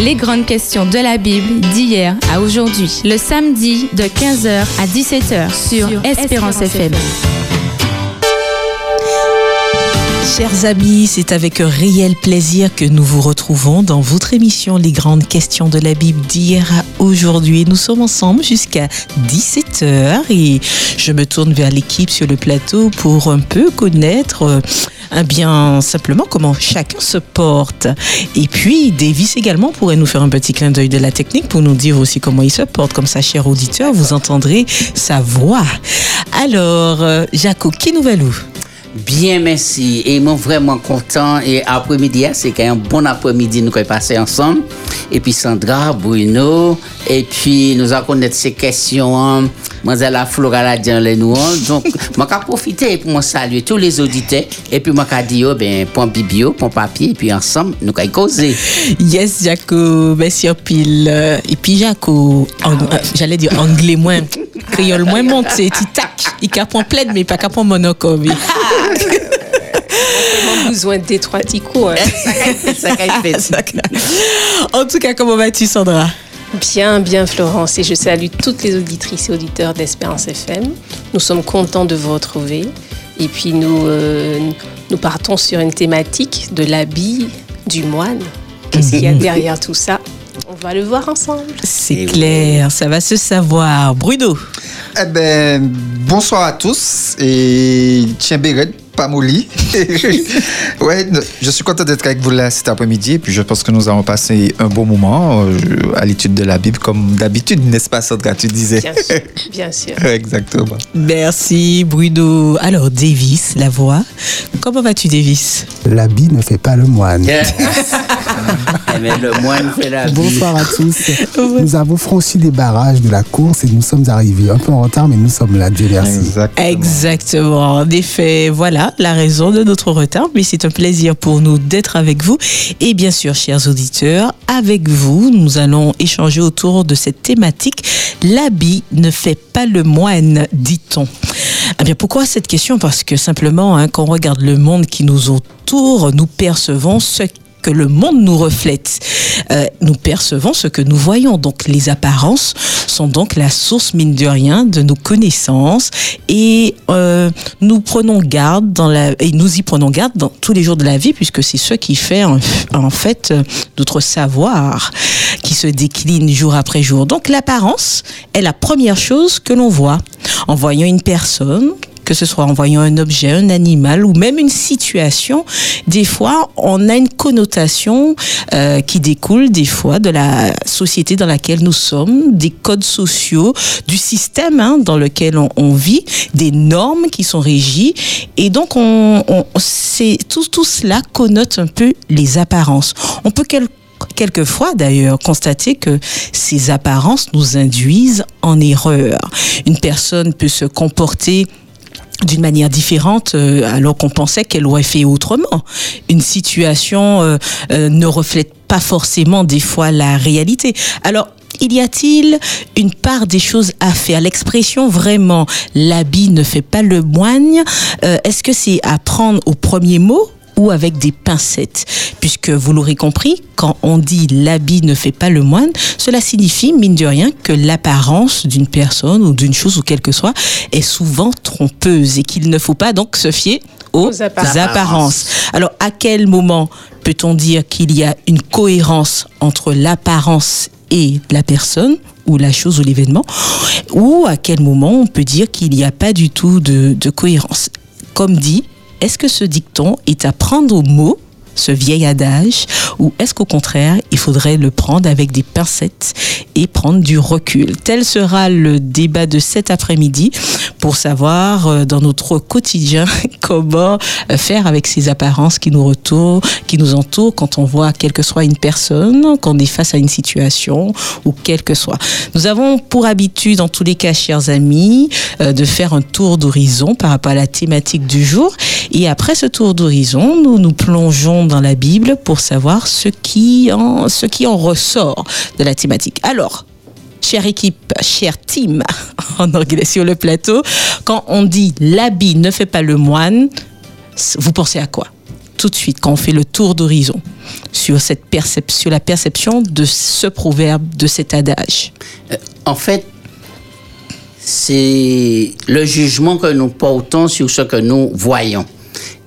Les grandes questions de la Bible d'hier à aujourd'hui, le samedi de 15h à 17h sur, Espérance, FM. Chers amis, c'est avec un réel plaisir que nous vous retrouvons dans votre émission Les grandes questions de la Bible d'hier à aujourd'hui. Nous sommes ensemble jusqu'à 17h et je me tourne vers l'équipe sur le plateau pour un peu connaître un bien simplement comment chacun se porte. Et puis Davis également pourrait nous faire un petit clin d'œil de la technique pour nous dire aussi comment il se porte. Comme ça, cher auditeur, vous entendrez sa voix. Alors, euh, Jaco, qui nous va Bien, merci. Et moi, vraiment content. Et après-midi, c'est un bon après-midi nous avons passé ensemble. Et puis Sandra, Bruno. Et puis, nous allons connaître ces questions. Hein. la Flora la les nous. Donc, je vais profiter pour moi saluer tous les auditeurs. Et puis, je vais dire, oh, ben, pour bibio, pour papier. Et puis, ensemble, nous allons causer. Yes, Jaco. Merci en pile. Et puis, Jaco, euh, j'allais dire anglais moins, créole moins monté, tac. Il capon plaide, mais pas capon monocom. besoin des trois coups. En tout cas, comment vas-tu, Sandra? Bien, bien, Florence. Et je salue toutes les auditrices et auditeurs d'Espérance FM. Nous sommes contents de vous retrouver. Et puis, nous, euh, nous partons sur une thématique de l'habit du moine. Qu'est-ce qu'il y a derrière tout ça? Va le voir ensemble. C'est clair, ça va se savoir. Bruno Eh ben, bonsoir à tous. Et tiens, Béret, Pamouli. ouais, je suis content d'être avec vous là cet après-midi. Et puis je pense que nous allons passer un bon moment euh, à l'étude de la Bible, comme d'habitude, n'est-ce pas, Sandra Tu disais? Bien sûr. Bien sûr. Exactement. Merci, Bruno. Alors, Davis, la voix. Comment vas-tu, Davis? L'habit ne fait pas le moine. Mais le moine fait la Bonsoir à tous. Nous avons franchi les barrages de la course et nous sommes arrivés un peu en retard, mais nous sommes là, Dieu merci. Exactement. Exactement. En effet, voilà la raison de notre retard, mais c'est un plaisir pour nous d'être avec vous. Et bien sûr, chers auditeurs, avec vous, nous allons échanger autour de cette thématique. L'habit ne fait pas le moine, dit-on. Eh bien, pourquoi cette question? Parce que simplement, hein, quand on regarde le monde qui nous entoure, nous percevons ce que le monde nous reflète. Euh, nous percevons ce que nous voyons. Donc les apparences sont donc la source, mine de rien, de nos connaissances et euh, nous prenons garde dans la, et nous y prenons garde dans tous les jours de la vie puisque c'est ce qui fait en, en fait notre savoir qui se décline jour après jour. Donc l'apparence est la première chose que l'on voit. En voyant une personne, que ce soit en voyant un objet, un animal ou même une situation, des fois, on a une connotation euh, qui découle des fois de la société dans laquelle nous sommes, des codes sociaux, du système hein, dans lequel on, vit, des normes qui sont régies. Et donc, on, on tout, tout cela connote un peu les apparences. On peut quelquefois d'ailleurs constater que ces apparences nous induisent en erreur. Une personne peut se comporter d'une manière différente euh, alors qu'on pensait qu'elle aurait fait autrement. Une situation euh, euh, ne reflète pas forcément des fois la réalité. Alors, il y a-t-il une part des choses à faire? L'expression vraiment l'habit ne fait pas le moine, est-ce que c'est à prendre au premier mot ou avec des pincettes. Puisque vous l'aurez compris, quand on dit l'habit ne fait pas le moine, cela signifie, mine de rien, que l'apparence d'une personne ou d'une chose ou quel que soit est souvent trompeuse et qu'il ne faut pas donc se fier aux, apparences. Alors, à quel moment peut-on dire qu'il y a une cohérence entre l'apparence et la personne ou la chose ou l'événement, ou à quel moment on peut dire qu'il n'y a pas du tout de, de cohérence? Comme dit, est-ce que ce dicton est à prendre au mot ce vieil adage ou est-ce qu'au contraire, il faudrait le prendre avec des pincettes et prendre du recul? Tel sera le débat de cet après-midi pour savoir euh, dans notre quotidien comment euh, faire avec ces apparences qui nous retournent, qui nous entourent quand on voit quelle que soit une personne, quand on est face à une situation ou quelle que soit. Nous avons pour habitude, dans tous les cas, chers amis, euh, de faire un tour d'horizon par rapport à la thématique du jour. Et après ce tour d'horizon, nous nous plongeons dans la Bible pour savoir ce qui en, ce qui en ressort de la thématique. Alors, chère équipe, chère team, en anglais sur le plateau, quand on dit l'habit ne fait pas le moine, vous pensez à quoi? Tout de suite quand on fait le tour d'horizon sur cette perception, sur la perception de ce proverbe, de cet adage Euh, En fait, c'est le jugement que nous portons sur ce que nous voyons.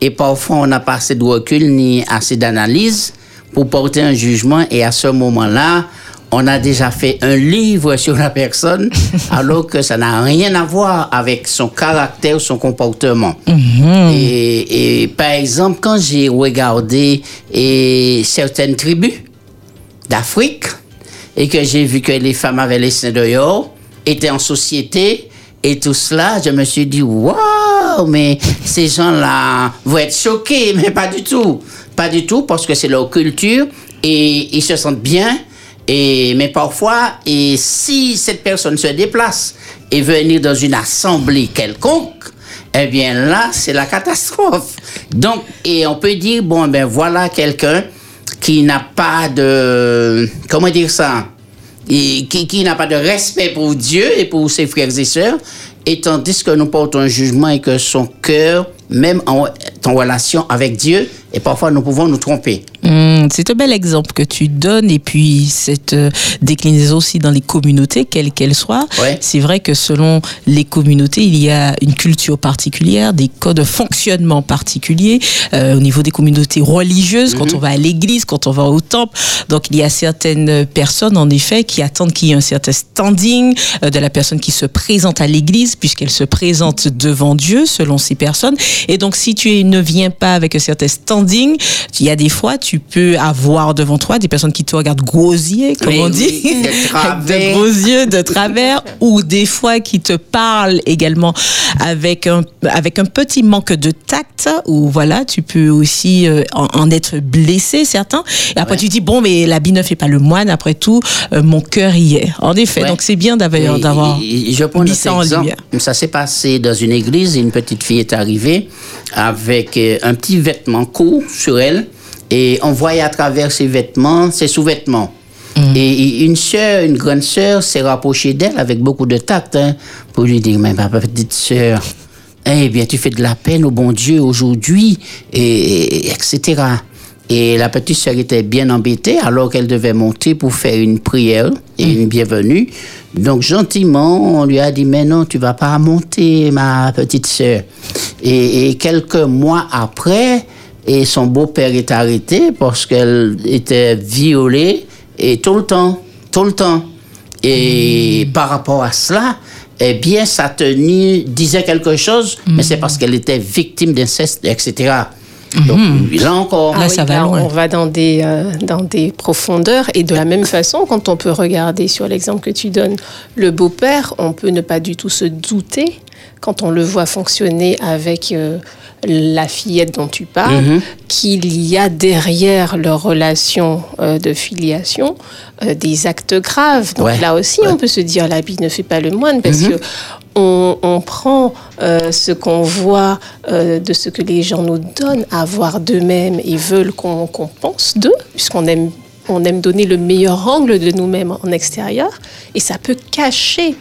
Et parfois, on n'a pas assez de recul ni assez d'analyse pour porter un jugement. Et à ce moment-là, on a déjà fait un livre sur la personne, alors que ça n'a rien à voir avec son caractère, son comportement. Et, et par exemple, quand j'ai regardé et, certaines tribus d'Afrique, et que j'ai vu que les femmes avaient les seins dehors, étaient en société, et tout cela, je me suis dit, waouh, mais ces gens-là vont être choqués, mais pas du tout. Pas du tout, parce que c'est leur culture, et ils se sentent bien, et, mais parfois, et si cette personne se déplace et venir dans une assemblée quelconque, eh bien là, c'est la catastrophe. Donc, et on peut dire, bon, ben voilà quelqu'un qui n'a pas de, comment dire ça, et qui, qui n'a pas de respect pour Dieu et pour ses frères et sœurs, et tandis que nous portons un jugement et que son cœur, même en, en relation avec Dieu, et parfois nous pouvons nous tromper. Hum, c'est un bel exemple que tu donnes et puis cette euh, déclinaison aussi dans les communautés, quelles qu'elles soient. Ouais. C'est vrai que selon les communautés, il y a une culture particulière, des codes de fonctionnement particuliers euh, au niveau des communautés religieuses, quand on va à l'église, quand on va au temple. Donc il y a certaines personnes en effet qui attendent qu'il y ait un certain standing euh, de la personne qui se présente à l'église puisqu'elle se présente devant Dieu selon ces personnes. Et donc si tu ne viens pas avec un certain standing, il y a des fois tu peux avoir devant toi des personnes qui te regardent gosier, comme Oui, on dit, oui, de gros yeux de travers, ou des fois qui te parlent également avec un avec un petit manque de tact, ou voilà, tu peux aussi euh, en, en être blessé certains. Et après Ouais. tu dis bon, mais l'habit ne fait pas le moine. Après tout, euh, mon cœur y est. En effet, Ouais. donc c'est bien d'avoir je prends mis ça en lumière. Ça s'est passé dans une église. Une petite fille est arrivée avec euh, un petit vêtement court sur elle. Et on voyait à travers ses vêtements, ses sous-vêtements. Mm. Et une sœur, une grande sœur, s'est rapprochée d'elle avec beaucoup de tact hein, pour lui dire, mais ma petite sœur, eh bien, tu fais de la peine au bon Dieu aujourd'hui, et, et- etc. Et la petite sœur était bien embêtée alors qu'elle devait monter pour faire une prière et une bienvenue. Donc gentiment, on lui a dit, mais non, tu vas pas monter, ma petite sœur. Et, et quelques mois après, et son beau-père est arrêté parce qu'elle était violée et tout le temps, tout le temps. Et par rapport à cela, eh bien, sa tenue disait quelque chose, mais c'est parce qu'elle était victime d'inceste, etc. Donc, là encore, Là, ça va là, loin. on va dans des, euh, dans des profondeurs. Et de la même façon, quand on peut regarder sur l'exemple que tu donnes, le beau-père, on peut ne pas du tout se douter, quand on le voit fonctionner avec euh, la fillette dont tu parles, Mhm. qu'il y a derrière leur relation euh, de filiation euh, des actes graves. Donc Ouais. là aussi, Ouais. on peut se dire l'habit ne fait pas le moine parce Mhm. que on, on prend euh, ce qu'on voit euh, de ce que les gens nous donnent à voir d'eux-mêmes et veulent qu'on pense d'eux, puisqu'on aime, on aime donner le meilleur angle de nous-mêmes en extérieur, et ça peut cacher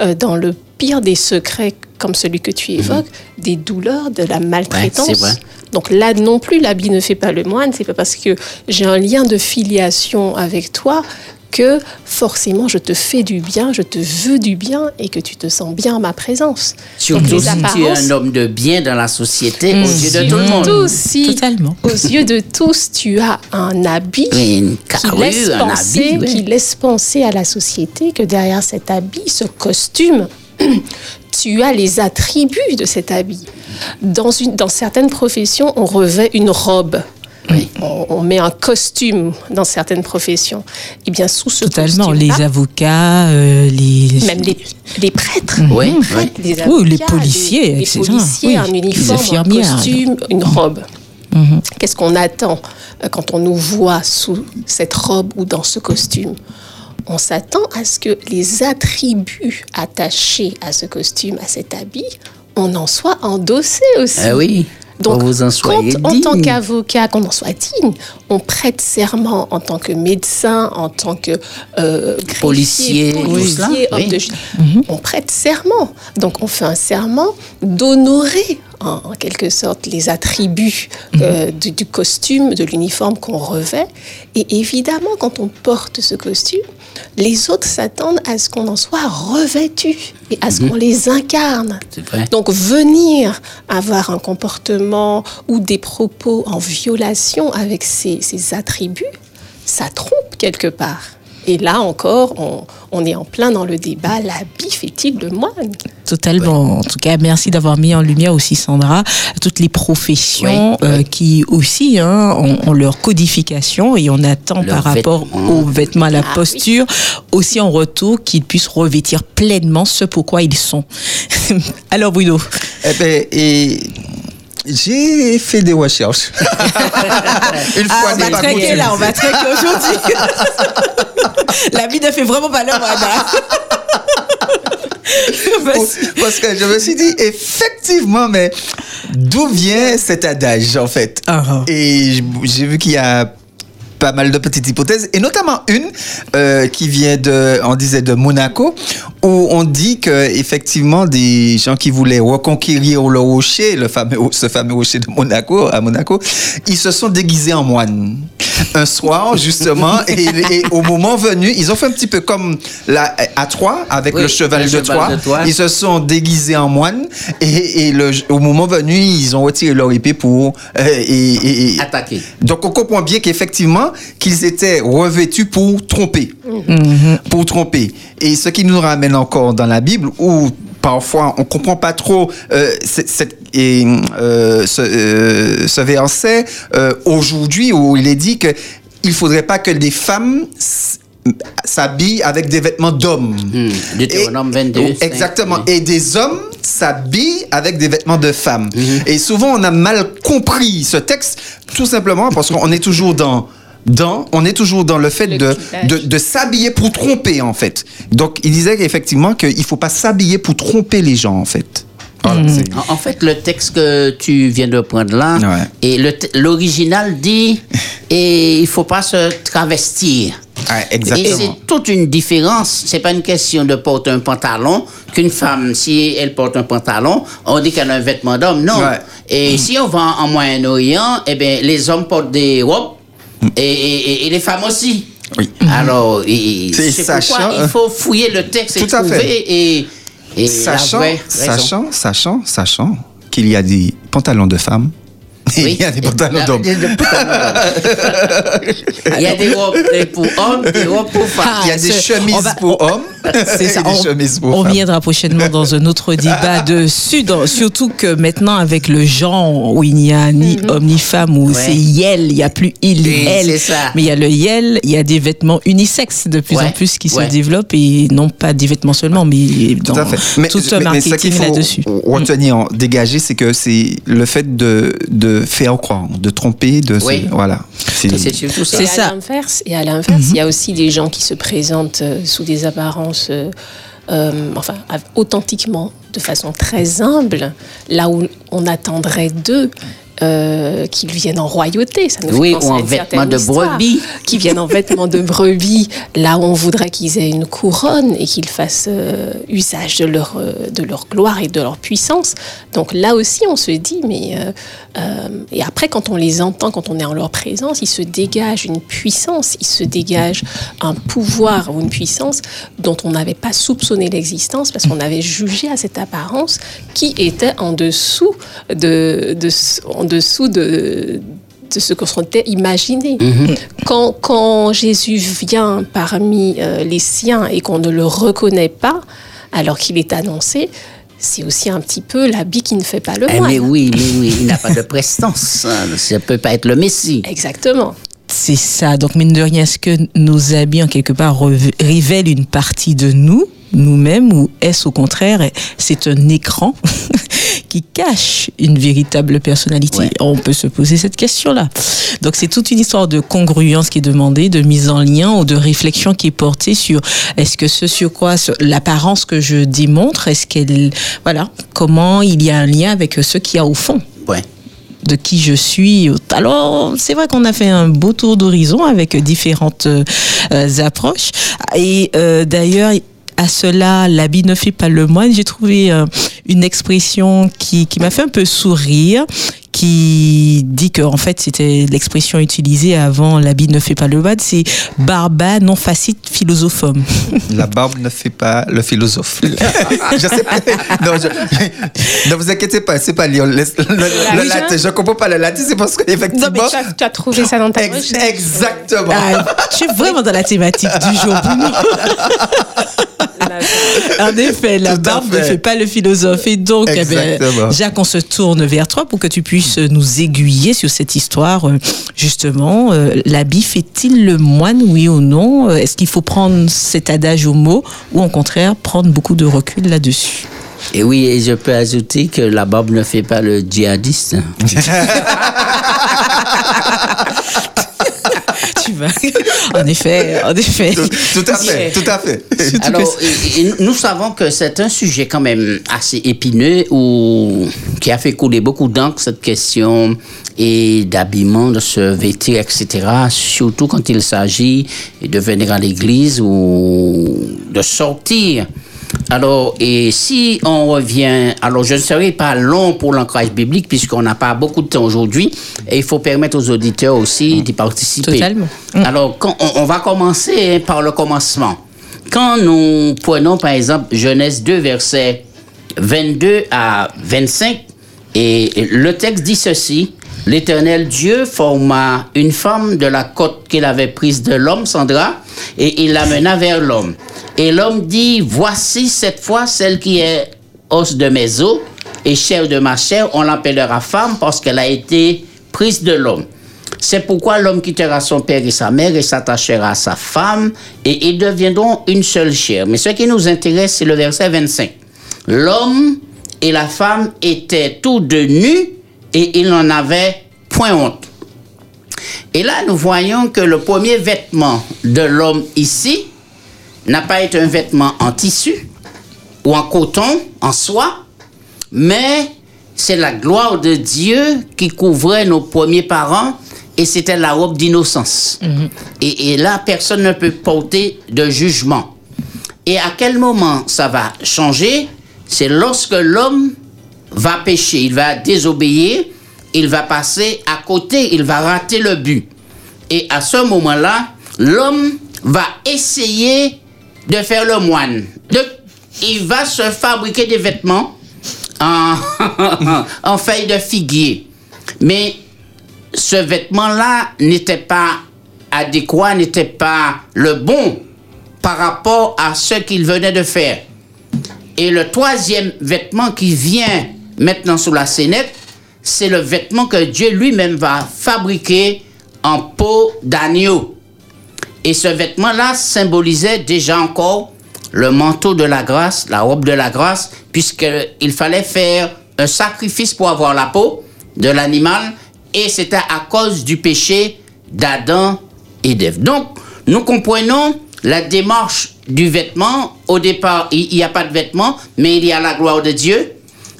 euh, dans le pire des secrets, comme celui que tu évoques, des douleurs, de la maltraitance. Mhm. c'est vrai. Donc là non plus, l'habit ne fait pas le moine. C'est pas parce que j'ai un lien de filiation avec toi que forcément je te fais du bien, je te veux du bien et que tu te sens bien en ma présence. Surtout les si tu es apparences- un homme de bien dans la société, aux yeux de tout le monde. Surtout si, Totalement. aux yeux de tous, tu as un habit Oui, une qui carrure, laisse, un penser, habit, oui. qui laisse penser à la société que derrière cet habit, ce costume, tu as les attributs de cet habit. Dans, une, dans certaines professions, on revêt une robe. On, on met un costume dans certaines professions. Et bien, sous ce Totalement. Les avocats, euh, les même les, les prêtres, Oui, les, oui. prêtres, les Oui, les avocats, policiers, les, etc. policiers, Oui, un uniforme, un costume, une robe. Mhm. Qu'est-ce qu'on attend euh, quand on nous voit sous cette robe ou dans ce costume? On s'attend à ce que les attributs attachés à ce costume, à cet habit, on en soit endossé aussi. Ah oui, Donc, vous en quand, soyez en tant qu'avocat, qu'on en soit digne, on prête serment en tant que médecin, en tant que euh, Policier, policier, homme oui. de on prête serment. Donc, on fait un serment d'honorer en, en quelque sorte les attributs euh, du, du costume, de l'uniforme qu'on revêt. Et évidemment, quand on porte ce costume, les autres s'attendent à ce qu'on en soit revêtu et à ce qu'on les incarne. Donc venir avoir un comportement ou des propos en violation avec ces, ces attributs, ça trompe quelque part. Et là encore, on, on est en plein dans le débat, l'habit fait-il le moine Totalement. En tout cas, merci d'avoir mis en lumière aussi, Sandra, toutes les professions Oui, euh, oui. qui aussi hein, ont, ont leur codification et on attend par rapport vêtements. aux vêtements, à la Ah oui. posture, aussi en retour qu'ils puissent revêtir pleinement ce pourquoi ils sont. Alors Bruno, Eh ben, et j'ai fait des recherches. Une Ah, fois on n'est va pas traquer là, on va traquer aujourd'hui. La vie ne fait vraiment pas l'homme, Anna. Parce que je me suis dit, effectivement, mais d'où vient cet adage, en fait? Ah, ah. Et j'ai vu qu'il y a pas mal de petites hypothèses, et notamment une euh, qui vient de, on disait de Monaco, où on dit que effectivement des gens qui voulaient reconquérir le rocher, le fameux, ce fameux rocher de Monaco, à Monaco, ils se sont déguisés en moines. Un soir, justement, et, et au moment venu, ils ont fait un petit peu comme la, à Troyes, avec Oui, le cheval, le de, Troyes. Ils se sont déguisés en moines, et, et le, au moment venu, ils ont retiré leur épée pour... euh, et- Attaquer. donc on comprend bien qu'effectivement qu'ils étaient revêtus pour tromper, pour tromper. Et ce qui nous ramène encore dans la Bible où parfois on comprend pas trop euh, cette- cette- et, euh, ce, euh, ce verset euh, aujourd'hui où il est dit que il faudrait pas que des femmes s'habillent avec des vêtements d'hommes. Hmm. Deutéronome Et- 22, Oh, Exactement. Et des hommes s'habillent avec des vêtements de femmes. Mhm. Et souvent, on a mal compris ce texte, tout simplement parce qu'on est toujours dans dans, on est toujours dans le fait Le de, de, de s'habiller pour tromper, en fait. Donc, il disait effectivement qu'il ne faut pas s'habiller pour tromper les gens, en fait. Voilà, c'est- En, en fait, le texte que tu viens de prendre là, Ouais. et le l'original dit, et il faut pas se travestir. Ouais, Et exactement. c'est toute une différence. C'est pas une question de porter un pantalon. Qu'une femme, si elle porte un pantalon, on dit qu'elle a un vêtement d'homme. Non. Ouais. Et si on va en Moyen-Orient, eh bien, les hommes portent des robes et, et- et les femmes aussi. Oui. Alors, et- C'est pourquoi il faut fouiller le texte et Tout à fait. trouver et, et la Sachant, sachant, sachant, sachant qu'il y a des pantalons de femmes et Oui. il y a des pantalons Il y a d'hommes. des-. Il y a des robes pour hommes, des robes pour femmes. Ah, Il y a des ce- chemises va- pour hommes C'est ça. des On, chemises pour on femmes. viendra prochainement dans un autre débat dessus, dans- surtout que maintenant avec le genre où il n'y a ni homme ni femme, où Ouais. c'est yel, il n'y a plus il, Oui, elle, ça. mais il y a le yel, il y a des vêtements unisexes de plus Ouais, en plus qui ouais. se développent et non pas des vêtements seulement, mais dans Tout à fait. tout un mais- mais ce marketing qu'il faut là-dessus. retenir, dégager, c'est que c'est le fait de, de faire croire, de tromper, de se- voilà. C'est- ça. Et. À l'inverse, et à l'inverse, il y a aussi des gens qui se présentent euh, sous des apparences, euh, euh, enfin, authentiquement, de façon très humble, là où on attendrait d'eux. Euh, qu'ils viennent en royauté, ça nous fait Oui, penser ou en vêtements de brebis. qui viennent en vêtements de brebis, là où on voudrait qu'ils aient une couronne et qu'ils fassent euh, usage de leur, euh, de leur gloire et de leur puissance. Donc là aussi, on se dit, mais... euh, et après, quand on les entend, quand on est en leur présence, il se dégage une puissance, il se dégage un pouvoir ou une puissance dont on n'avait pas soupçonné l'existence parce qu'on avait jugé à cette apparence qui était en dessous de, de, en dessous de, de ce qu'on s'était imaginé. Quand, quand Jésus vient parmi euh, les siens et qu'on ne le reconnaît pas, alors qu'il est annoncé, c'est aussi un petit peu l'habit qui ne fait pas le Eh, moine. mais oui, mais oui, il n'a pas de prestance. hein. Ça peut pas être le Messie. Exactement. C'est ça. Donc, mine de rien, est-ce que nos habits, en quelque part, révèlent une partie de nous, nous-mêmes, ou est-ce au contraire, c'est un écran qui cache une véritable personnalité? Ouais. On peut se poser cette question-là. Donc, c'est toute une histoire de congruence qui est demandée, de mise en lien ou de réflexion qui est portée sur est-ce que ce sur quoi, l'apparence que je démontre, est-ce qu'elle, voilà, comment il y a un lien avec ce qu'il y a au fond? Ouais. de qui je suis. Alors, c'est vrai qu'on a fait un beau tour d'horizon avec différentes euh, approches. Et euh, d'ailleurs, à cela, l'habit ne fait pas le moine. J'ai trouvé euh, une expression qui, qui m'a fait un peu sourire, qui dit que en fait c'était l'expression utilisée avant l'habit ne fait pas le bad, c'est barba non facite philosophum. La barbe ne fait pas le philosophe. je sais pas. Non, je, ne vous inquiétez pas, c'est pas lire le, le, latin. Je comprends pas le latin, c'est parce qu'effectivement. Non, mais tu as, tu as, trouvé ça dans ta ex Exactement. Ah, tu es vraiment dans la thématique du jour, en effet, la barbe ne fait pas le philosophe. Et donc, eh ben, Jacques, on se tourne vers toi pour que tu puisses nous aiguiller sur cette histoire. Euh, justement, euh, l'habit fait-il le moine, oui ou non? Est-ce qu'il faut prendre cet adage au mot ou au contraire prendre beaucoup de recul là-dessus? Et oui, et je peux ajouter que la barbe ne fait pas le djihadiste. en effet, en effet. Tout, à fait, tout à fait. Alors, nous savons que c'est un sujet quand même assez épineux ou qui a fait couler beaucoup d'encre cette question et d'habillement, de se vêtir, etc. Surtout quand il s'agit de venir à l'église ou de sortir alors, et si on revient, alors je ne serai pas long pour l'ancrage biblique puisqu'on n'a pas beaucoup de temps aujourd'hui et il faut permettre aux auditeurs aussi d'y participer. Totalement. Mm. Alors, quand on, va commencer par le commencement. Quand nous prenons par exemple Genèse 2, versets 22 à 25, et le texte dit ceci. L'Éternel Dieu forma une femme de la côte qu'il avait prise de l'homme, Sandra, et il l'amena vers l'homme. Et l'homme dit, voici cette fois celle qui est os de mes os et chair de ma chair, on l'appellera femme parce qu'elle a été prise de l'homme. C'est pourquoi l'homme quittera son père et sa mère et s'attachera à sa femme et ils deviendront une seule chair. Mais ce qui nous intéresse, c'est le verset 25. L'homme et la femme étaient tous deux nus et ils n'en avaient point honte. Et là, nous voyons que le premier vêtement de l'homme ici, n'a pas été un vêtement en tissu ou en coton, en soie, mais c'est la gloire de Dieu qui couvrait nos premiers parents et c'était la robe d'innocence. Mhm. et, et, là, personne ne peut porter de jugement. Et à quel moment ça va changer? C'est lorsque l'homme va pécher, il va désobéir, il va passer à côté, il va rater le but. Et à ce moment-là, l'homme va essayer de faire le moine. il va se fabriquer des vêtements en, en feuille de figuier. Mais ce vêtement-là n'était pas adéquat, n'était pas le bon par rapport à ce qu'il venait de faire. Et le troisième vêtement qui vient maintenant sous la scénette, c'est le vêtement que Dieu lui-même va fabriquer en peau d'agneau. Et ce vêtement-là symbolisait déjà encore le manteau de la grâce, la robe de la grâce, puisqu'il fallait faire un sacrifice pour avoir la peau de l'animal, et c'était à cause du péché d'Adam et d'Ève. Donc, nous comprenons la démarche du vêtement. Au départ, il n'y a pas de vêtement, mais il y a la gloire de Dieu.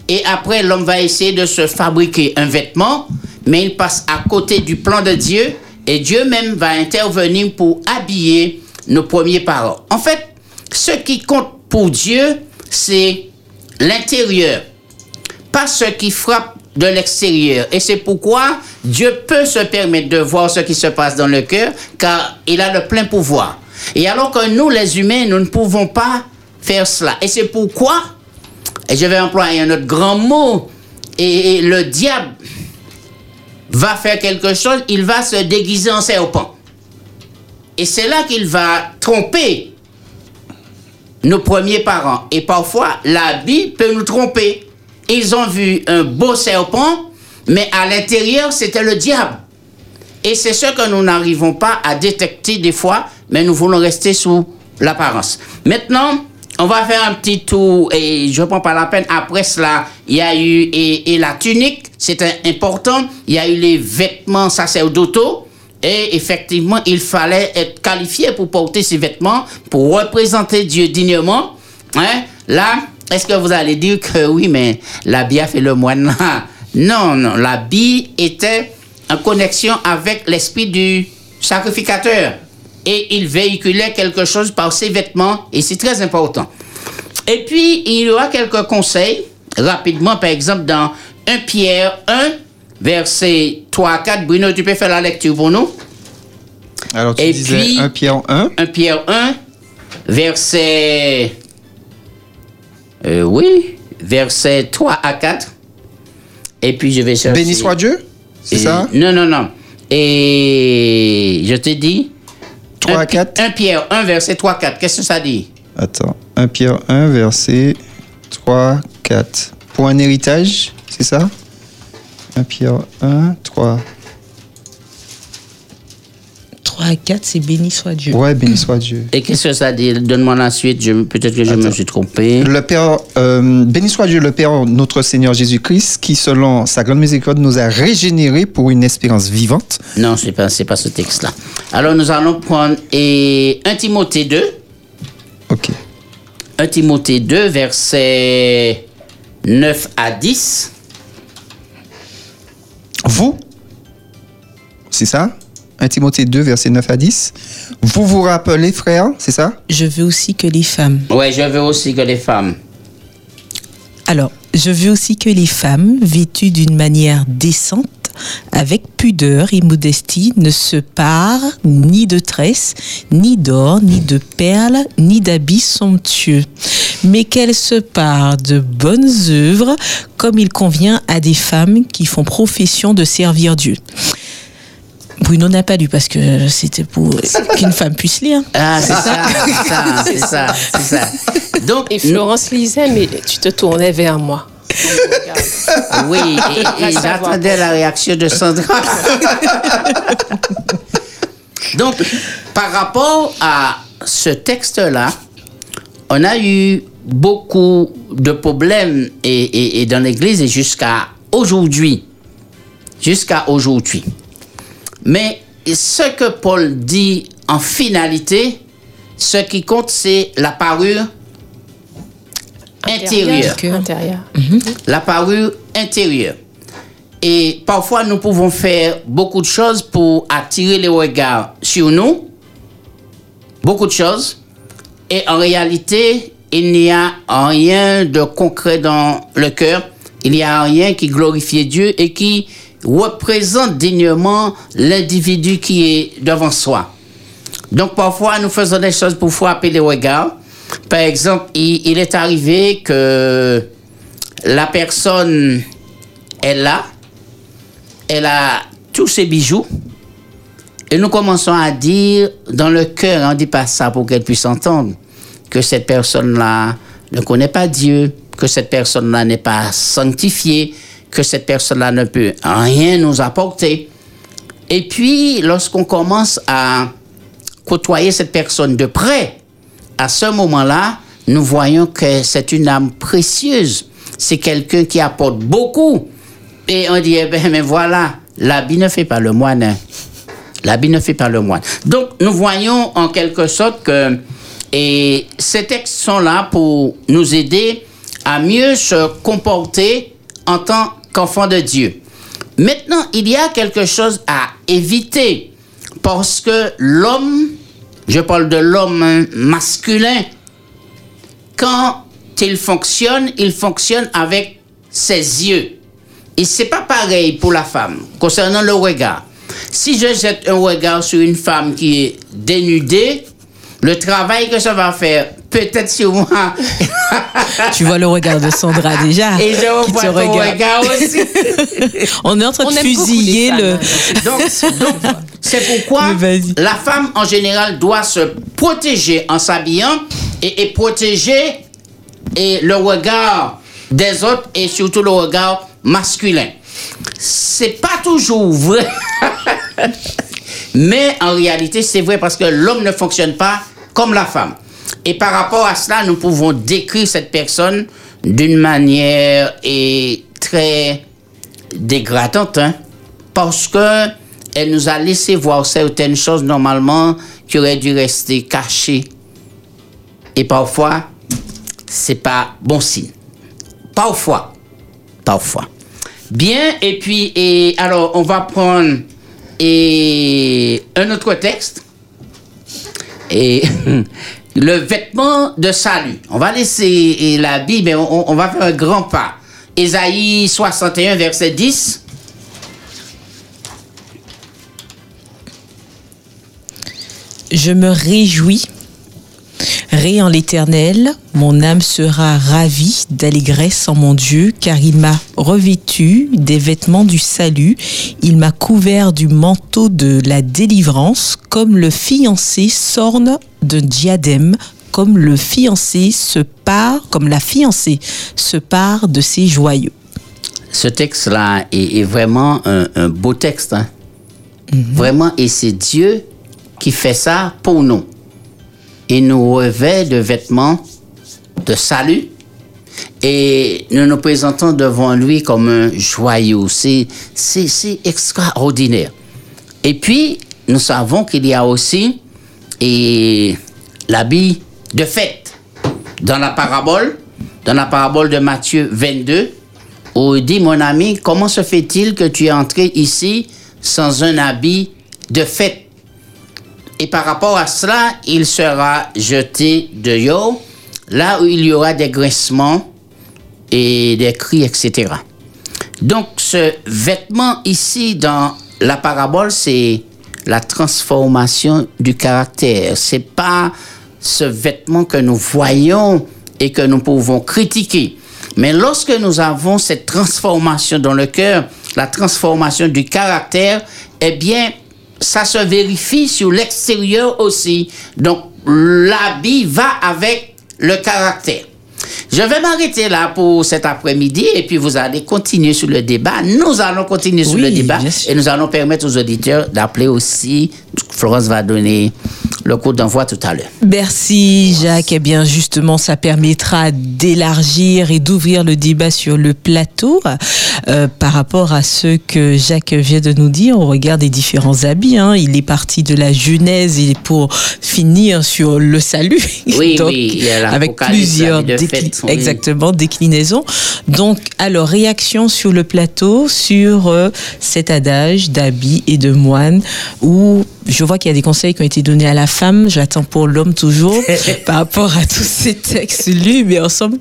Et après, l'homme va essayer de se fabriquer un vêtement, mais il passe à côté du plan de Dieu et Dieu même va intervenir pour habiller nos premiers parents. En fait, ce qui compte pour Dieu, c'est l'intérieur, pas ce qui frappe de l'extérieur. Et c'est pourquoi Dieu peut se permettre de voir ce qui se passe dans le cœur, car il a le plein pouvoir. Et alors que nous, les humains, nous ne pouvons pas faire cela. Et c'est pourquoi, et je vais employer un autre grand mot, et le diable va faire quelque chose, il va se déguiser en serpent. Et c'est là qu'il va tromper nos premiers parents. Et parfois, l'habit peut nous tromper. Ils ont vu un beau serpent, mais à l'intérieur, c'était le diable. Et c'est ce que nous n'arrivons pas à détecter des fois, mais nous voulons rester sous l'apparence. Maintenant, on va faire un petit tour et je prends pas la peine. Après cela, il y a eu et, la tunique, c'est important. Il y a eu les vêtements sacerdotaux. Et effectivement, il fallait être qualifié pour porter ces vêtements, pour représenter Dieu dignement. Hein? Là, est-ce que vous allez dire que oui, mais l'habit a fait le moine Non, non, l'habit était en connexion avec l'esprit du sacrificateur et il véhiculait quelque chose par ses vêtements et c'est très important. Et puis, il y aura quelques conseils rapidement, par exemple, dans 1 Pierre 1, verset 3 à 4. Bruno, tu peux faire la lecture pour nous? Alors, tu Et disais puis- 1 Pierre 1. 1 Pierre 1, verset... Euh, oui, verset 3 à 4. Et puis je vais chercher... Béni soit Dieu, c'est ça? Non, non, non. Et je te dis... 3 1 à 4 1 Pierre 1, verset 3 à 4. Qu'est-ce que ça dit? Attends. 1 Pierre 1, verset 3, 4. Pour un héritage, c'est ça? 1 Pierre 1, 3. 3 à 4, c'est béni soit Dieu. Ouais, béni soit Dieu. Et qu'est-ce que ça dit? Donne-moi la suite. je- Peut-être que je me suis trompé. Le Père, euh, béni soit Dieu, le Père, notre Seigneur Jésus-Christ, qui, selon sa grande miséricorde, nous a régénérés pour une espérance vivante. Non, c'est pas, c'est pas ce texte-là. Alors nous allons prendre et 1 Timothée 2. Ok. 1 Timothée 2, versets 9 à 10. Vous, c'est ça? 1 Timothée 2, verset 9 à 10. Vous vous rappelez, frère, c'est ça? Je veux aussi que les femmes. Ouais, je veux aussi que les femmes. Alors, je veux aussi que les femmes, vêtues d'une manière décente, avec pudeur et modestie, ne se parent ni de tresses, ni d'or, ni de perles, ni d'habits somptueux, mais qu'elles se parent de bonnes œuvres, comme il convient à des femmes qui font profession de servir Dieu. Bruno n'a pas lu parce que c'était pour qu'une femme puisse lire. Ah, c'est ça, c'est ça, c'est ça, c'est ça. Donc, Et Florence lisait, mais tu te tournais vers moi. oui, et, et j'attendais la réaction de Sandra. Donc, par rapport à ce texte-là, on a eu beaucoup de problèmes et, et- et dans l'Église et jusqu'à aujourd'hui. Jusqu'à aujourd'hui. Mais ce que Paul dit en finalité, ce qui compte, c'est la parure intérieure. Intérieur. La parure intérieure. Et parfois, nous pouvons faire beaucoup de choses pour attirer les regards sur nous. Beaucoup de choses. Et en réalité, il n'y a rien de concret dans le cœur. Il n'y a rien qui glorifie Dieu et qui représente dignement l'individu qui est devant soi. Donc parfois, nous faisons des choses pour frapper les regards. Par exemple, il, est arrivé que la personne est là, elle a tous ses bijoux, et nous commençons à dire dans le cœur, on ne dit pas ça pour qu'elle puisse entendre, que cette personne-là ne connaît pas Dieu, que cette personne-là n'est pas sanctifiée, que cette personne-là ne peut rien nous apporter. Et puis, lorsqu'on commence à côtoyer cette personne de près, à ce moment-là, nous voyons que c'est une âme précieuse. C'est quelqu'un qui apporte beaucoup. Et on dit, eh ben, mais voilà, l'habit ne fait pas le moine. L'habit ne fait pas le moine. Donc, nous voyons en quelque sorte que et ces textes sont là pour nous aider à mieux se comporter en tant qu'enfant de Dieu. Maintenant, il y a quelque chose à éviter parce que l'homme, je parle de l'homme masculin, quand il fonctionne, il fonctionne avec ses yeux. Et c'est pas pareil pour la femme concernant le regard. Si je jette un regard sur une femme qui est dénudée, le travail que ça va faire, peut-être sur moi, Tu vois le regard de Sandra déjà. et je qui te revois ton regarde. regard aussi. On est en train On de fusiller le. Donc, donc, c'est pourquoi la femme en général doit se protéger en s'habillant et, et protéger et le regard des autres et surtout le regard masculin. C'est pas toujours vrai. Mais en réalité, c'est vrai parce que l'homme ne fonctionne pas comme la femme. Et par rapport à cela, nous pouvons décrire cette personne d'une manière très dégradante, hein, parce que elle nous a laissé voir certaines choses normalement qui auraient dû rester cachées. Et parfois, c'est pas bon signe. Parfois, parfois. Bien, et puis, et alors, on va prendre et un autre texte. Et le vêtement de salut. On va laisser la Bible, mais on, on va faire un grand pas. Ésaïe 61, verset 10. Je me réjouis. Ré en l'éternel, mon âme sera ravie d'allégresse en mon Dieu, car il m'a revêtu des vêtements du salut, il m'a couvert du manteau de la délivrance, comme le fiancé s'orne d'un diadème, comme le fiancé se part, comme la fiancée se part de ses joyaux. Ce texte-là est, est vraiment un, un beau texte. hein. Vraiment, et c'est Dieu qui fait ça pour nous. Il nous revêt de vêtements de salut et nous nous présentons devant lui comme un joyau. C'est, c'est, c'est extraordinaire. Et puis, nous savons qu'il y a aussi et, l'habit de fête. Dans la parabole, dans la parabole de Matthieu 22, où il dit, mon ami, comment se fait-il que tu es entré ici sans un habit de fête Et par rapport à cela, il sera jeté dehors, là où il y aura des grincements et des cris, etc. Donc, ce vêtement ici dans la parabole, c'est la transformation du caractère. C'est pas ce vêtement que nous voyons et que nous pouvons critiquer. Mais lorsque nous avons cette transformation dans le cœur, la transformation du caractère, eh bien, ça se vérifie sur l'extérieur aussi. Donc, l'habit va avec le caractère. Je vais m'arrêter là pour cet après-midi et puis vous allez continuer sur le débat. Nous allons continuer sur Oui, le débat et nous allons permettre aux auditeurs d'appeler aussi. Florence va donner le coup d'envoi tout à l'heure. Merci Jacques. Eh bien justement, ça permettra d'élargir et d'ouvrir le débat sur le plateau euh, par rapport à ce que Jacques vient de nous dire au regard des différents habits. hein. Il est parti de la Genèse et pour finir sur le salut. Oui, oui, avec plusieurs décli- exactement déclinaisons. Donc, alors réaction sur le plateau sur euh, cet adage d'habits et de moines où je vois qu'il y a des conseils qui ont été donnés à la femme. J'attends pour l'homme toujours par rapport à tous ces textes lus. Mais ensemble,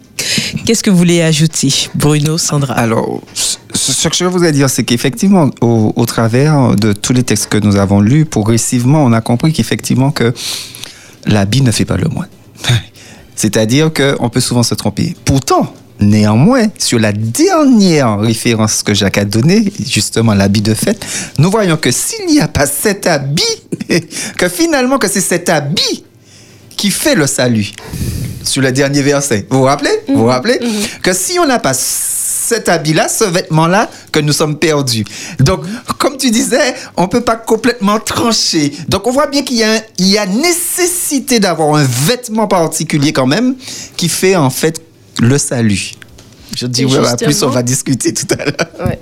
qu'est-ce que vous voulez ajouter, Bruno, Sandra? Alors, ce ce que je voudrais dire, c'est qu'effectivement, au, au travers de tous les textes que nous avons lus, progressivement, on a compris qu'effectivement que l'habit ne fait pas le moine. C'est-à-dire qu'on peut souvent se tromper. Pourtant, néanmoins, sur la dernière référence que Jacques a donnée, justement l'habit de fête, nous voyons que s'il n'y a pas cet habit, que finalement que c'est cet habit qui fait le salut. Sur le dernier verset. Vous vous rappelez? Vous vous rappelez? Que si on n'a pas cet habit-là, ce vêtement-là, que nous sommes perdus. Donc, comme tu disais, on ne peut pas complètement trancher. Donc, on voit bien qu'il y a nécessité d'avoir un vêtement particulier quand même qui fait en fait le salut. Je dis, ouais, bah, plus on va discuter tout à l'heure. Ouais.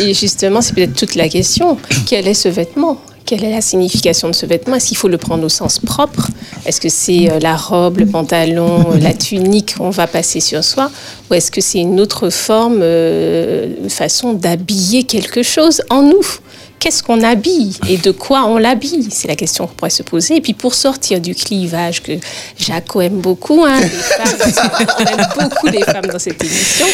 Et justement, c'est peut-être toute la question. Quel est ce vêtement? Quelle est la signification de ce vêtement? Est-ce qu'il faut le prendre au sens propre? Est-ce que c'est euh, la robe, le pantalon, euh, la tunique qu'on va passer sur soi? Ou est-ce que c'est une autre forme, euh, une façon d'habiller quelque chose en nous? Qu'est-ce qu'on habille et de quoi on l'habille C'est la question qu'on pourrait se poser. Et puis pour sortir du clivage que Jaco aime beaucoup, hein, les femmes, on aime beaucoup les femmes dans cette émission,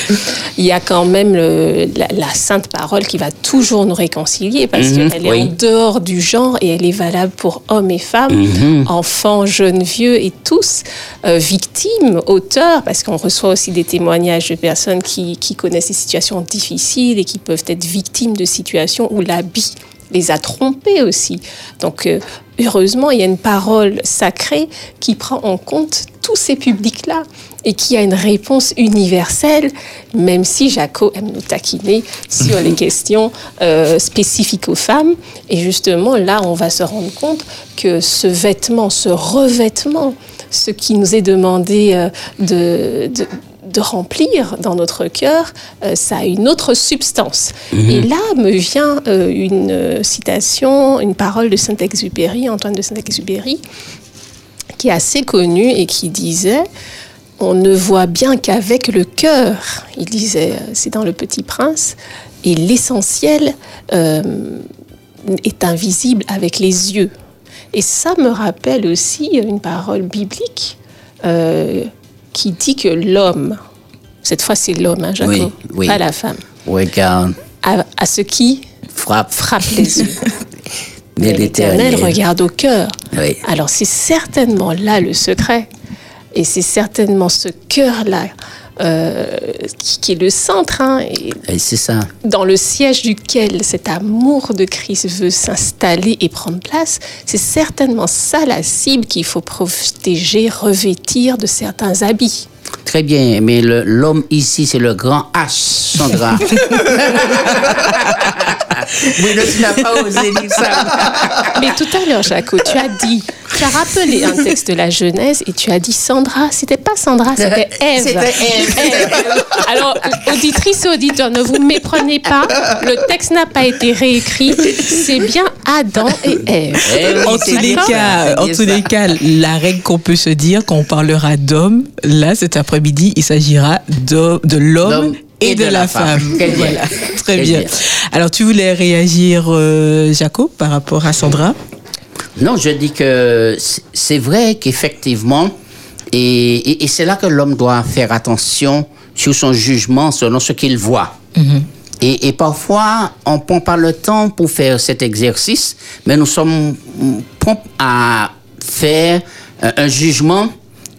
il y a quand même le- la, la sainte parole qui va toujours nous réconcilier parce Mhm, qu'elle est en dehors du genre et elle est valable pour hommes et femmes, Mhm. enfants, jeunes, vieux et tous, euh, victimes, auteurs, parce qu'on reçoit aussi des témoignages de personnes qui, qui connaissent des situations difficiles et qui peuvent être victimes de situations où l'habit les a trompés aussi. Donc, euh, heureusement, il y a une parole sacrée qui prend en compte tous ces publics-là et qui a une réponse universelle, même si Jaco aime nous taquiner sur les questions euh, spécifiques aux femmes. Et justement, là, on va se rendre compte que ce vêtement, ce revêtement, ce qui nous est demandé euh, de, de- de remplir dans notre cœur, euh, ça a une autre substance. Et là me vient euh, une euh, citation, une parole de Saint-Exupéry, Antoine de Saint-Exupéry, qui est assez connue et qui disait On ne voit bien qu'avec le cœur. Il disait, c'est dans Le Petit Prince, et l'essentiel euh, est invisible avec les yeux. Et ça me rappelle aussi une parole biblique euh, qui dit que l'homme, Cette fois, c'est l'homme, hein, Jacob, Oui, oui. pas la femme. Regarde, À, à ce qui frappe, frappe les yeux. Mais l'Éternel l'Éternel. regarde au cœur. Oui. Alors c'est certainement là le secret. Et c'est certainement ce cœur-là euh, qui, qui est le centre, hein, et Et c'est ça. dans le siège duquel cet amour de Christ veut s'installer et prendre place. C'est certainement ça la cible qu'il faut protéger, revêtir de certains habits. Très bien, mais l'homme ici, c'est le grand H, Sandra. oui, là, tu n'as pas osé dire ça. Mais tout à l'heure, Jaco, tu as dit, tu as rappelé un texte de la Genèse et tu as dit Sandra. C'était pas Sandra, c'était Ève. C'était Ève. Alors, auditrices et auditeurs, ne vous méprenez pas. Le texte n'a pas été réécrit. C'est bien Adam et Ève. Eh oui, en tous les cas, en tous les cas, la règle qu'on peut se dire quand on parlera d'homme, là cet après-midi, il s'agira de, de l'homme Et, de, la, femme. Très bien. Voilà, très Très bien. bien. Alors tu voulais réagir, euh, Jaco, par rapport à Sandra? Non, je dis que c'est- vrai qu'effectivement, et, et- et c'est là que l'homme doit faire attention sur son jugement selon ce qu'il voit. Et, et parfois, on prend pas le temps pour faire cet exercice, mais nous sommes mm, prompts à faire euh, un jugement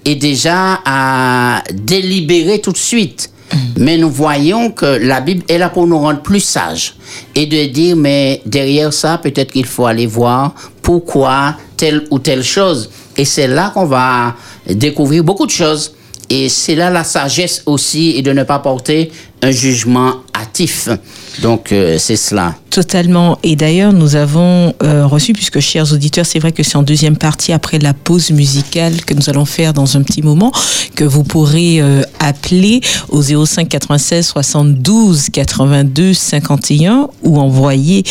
et déjà à délibérer tout de suite. Mais nous voyons que la Bible est là pour nous rendre plus sages et de dire, mais derrière ça, peut-être qu'il faut aller voir pourquoi telle ou telle chose. Et c'est là qu'on va découvrir beaucoup de choses. Et c'est là la sagesse aussi et de ne pas porter un jugement hâtif. Donc, euh, c'est cela. Totalement. Et d'ailleurs, nous avons euh, reçu, puisque chers auditeurs, c'est vrai que c'est en deuxième partie après la pause musicale que nous allons faire dans un petit moment, que vous pourrez euh, appeler au 05 96 72 82 51 ou envoyer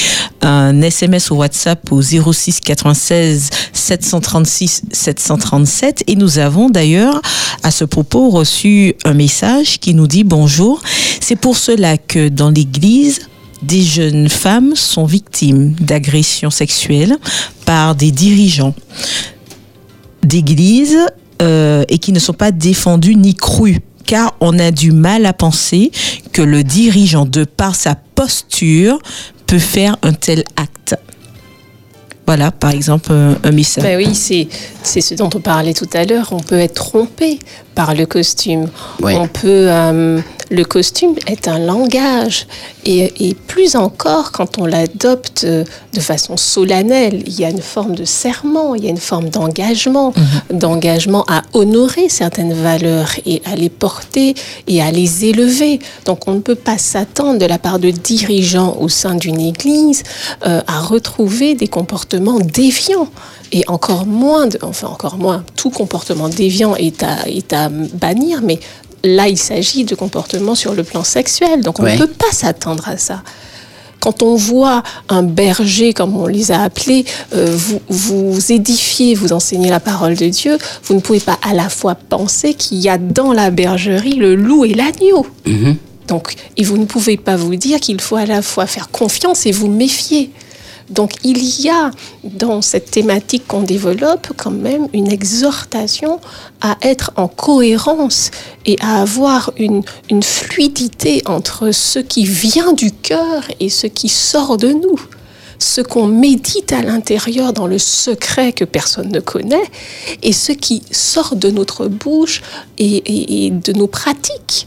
un SMS au WhatsApp au 06 96 736 737. Et nous avons d'ailleurs à ce propos reçu un message qui nous dit bonjour. C'est pour cela que dans l'Église, des jeunes femmes sont victimes d'agressions sexuelles par des dirigeants d'église euh, et qui ne sont pas défendus ni crus. Car on a du mal à penser que le dirigeant, de par sa posture, peut faire un tel acte. Voilà, par exemple, un, message. Ben oui, c'est ce dont on parlait tout à l'heure. On peut être trompé par le costume. Oui. On peut euh, le costume est un langage et, et plus encore quand on l'adopte euh, de façon solennelle. Il y a une forme de serment, il y a une forme d'engagement, d'engagement à honorer certaines valeurs et à les porter et à les élever. Donc on ne peut pas s'attendre de la part de dirigeants au sein d'une église euh, à retrouver des comportements déviants. Et encore moins, de- enfin encore moins, tout comportement déviant est à, est à bannir, mais là il s'agit de comportements sur le plan sexuel, donc on Ouais. ne peut pas s'attendre à ça. Quand on voit un berger, comme on les a appelés, euh, vous, vous édifier, vous enseigner la parole de Dieu, vous ne pouvez pas à la fois penser qu'il y a dans la bergerie le loup et l'agneau. Donc, et vous ne pouvez pas vous dire qu'il faut à la fois faire confiance et vous méfier. Donc, il y a dans cette thématique qu'on développe quand même une exhortation à être en cohérence et à avoir une, fluidité entre ce qui vient du cœur et ce qui sort de nous ce qu'on médite à l'intérieur dans le secret que personne ne connaît et ce qui sort de notre bouche et de nos pratiques.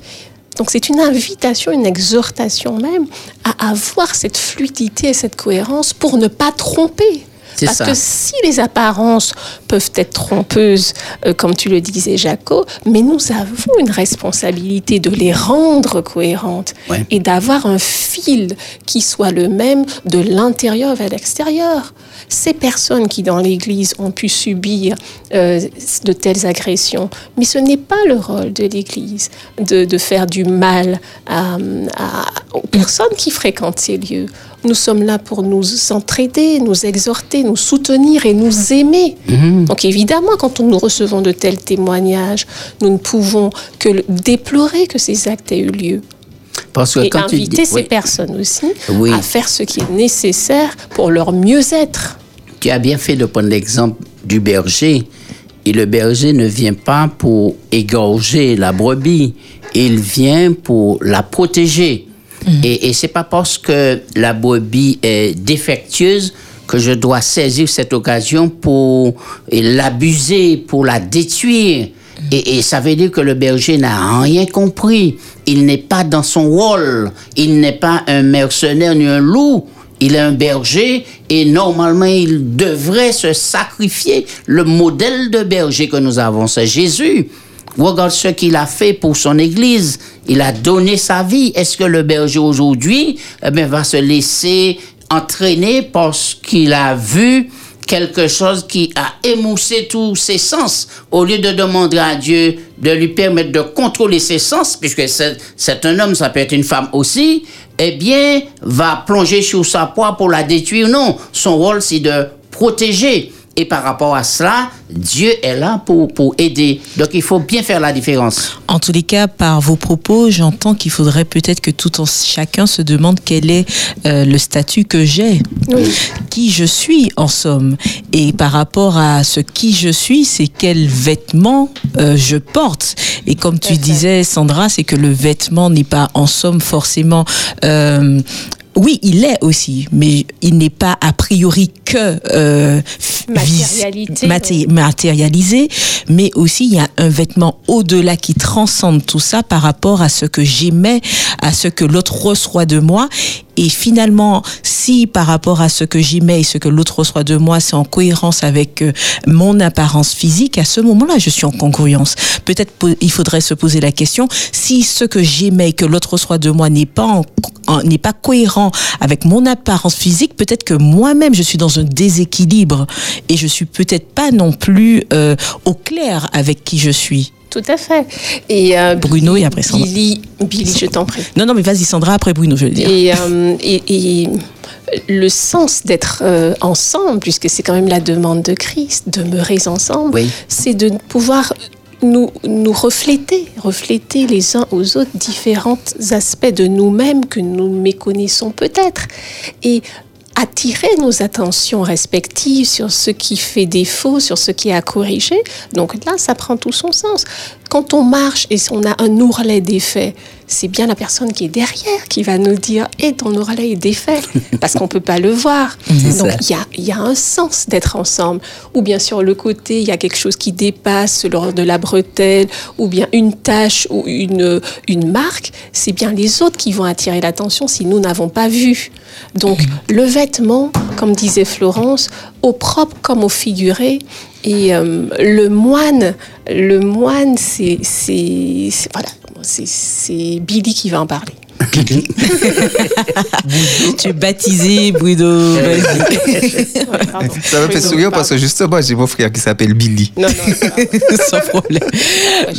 Donc c'est une invitation, une exhortation même à avoir cette fluidité et cette cohérence pour ne pas tromper. Parce ça. que si les apparences peuvent être trompeuses, euh, comme tu le disais, Jaco, mais nous avons une responsabilité de les rendre cohérentes Ouais. et d'avoir un fil qui soit le même de l'intérieur vers l'extérieur. Ces personnes qui, dans l'Église, ont pu subir euh, de telles agressions, mais ce n'est pas le rôle de l'Église de, de faire du mal à- à- aux personnes qui fréquentent ces lieux. Nous sommes là pour nous entraider, nous exhorter, nous soutenir et nous aimer. Donc évidemment, quand nous recevons de tels témoignages, nous ne pouvons que déplorer que ces actes aient eu lieu. Parce que Et quand tu inviter dis, ces oui, personnes aussi Oui. à faire ce qui est nécessaire pour leur mieux-être. Tu as bien fait de prendre l'exemple du berger. Et le berger ne vient pas pour égorger la brebis. il vient pour la protéger. Et, et c'est pas parce que la brebis est défectueuse que je dois saisir cette occasion pour l'abuser, pour la détruire. Et, et ça veut dire que le berger n'a rien compris. Il n'est pas dans son rôle. Il n'est pas un mercenaire ni un loup. Il est un berger et normalement il devrait se sacrifier. Le modèle de berger que nous avons, c'est Jésus. Regarde ce qu'il a fait pour son Église. Il a donné sa vie. Est-ce que le berger aujourd'hui eh va se laisser entraîner parce qu'il a vu quelque chose qui a émoussé tous ses sens, au lieu de demander à Dieu de lui permettre de contrôler ses sens, puisque c'est c'est un homme, ça peut être une femme aussi, eh bien, va plonger sur sa proie pour la détruire. Non, son rôle, c'est de protéger. Et par rapport à cela, Dieu est là pour, pour aider. Donc, il faut bien faire la différence. En tous les cas, par vos propos, j'entends qu'il faudrait peut-être que tout en chacun se demande quel est euh, le statut que j'ai, qui je suis en somme. Et par rapport à ce qui je suis, c'est quel vêtement euh, je porte. Et comme tu disais, Sandra, c'est que le vêtement n'est pas en somme forcément euh, oui, il est aussi, mais il n'est pas a priori que euh, vis- Matérialité, maté- matérialisé, mais aussi il y a un vêtement au-delà qui transcende tout ça par rapport à ce que j'aimais, à ce que l'autre reçoit de moi. Et finalement, si par rapport à ce que j'aimais et ce que l'autre reçoit de moi, c'est en cohérence avec euh, mon apparence physique, à ce moment-là, je suis en congruence. Peut-être il faudrait se poser la question si ce que j'aimais et que l'autre reçoit de moi n'est pas n'est pas cohérent avec mon apparence physique, peut-être que moi-même je suis dans un déséquilibre et je suis peut-être pas non plus euh, au clair avec qui je suis. Tout à fait. Et euh, Bruno et après Sandra. Billy, Billy, je t'en prie. Non, non, mais vas-y Sandra, après Bruno, je veux dire. Et, euh, et, et le sens d'être euh, ensemble, puisque c'est quand même la demande de Christ, demeurez ensemble, Oui. c'est de pouvoir nous, nous refléter, refléter les uns aux autres différents aspects de nous-mêmes que nous méconnaissons peut-être. Et attirer nos attentions respectives sur ce qui fait défaut, sur ce qui est à corriger. Donc là, ça prend tout son sens. Quand on marche et on a un ourlet défait, c'est bien la personne qui est derrière qui va nous dire « Et ton ourlet est défait » parce qu'on ne peut pas le voir. Donc il y a, y a un sens d'être ensemble. Ou bien sur le côté, il y a quelque chose qui dépasse lors de la bretelle, ou bien une tache ou une, une marque. C'est bien les autres qui vont attirer l'attention si nous n'avons pas vu. Donc le vêtement, comme disait Florence, au propre comme au figuré. Et euh, le moine, le moine, c'est- voilà, c'est- Billy qui va en parler. Tu es baptisé, Bruno. Ça me fait sourire parce que justement, j'ai mon frère qui s'appelle Billy. Non, non, Sans problème.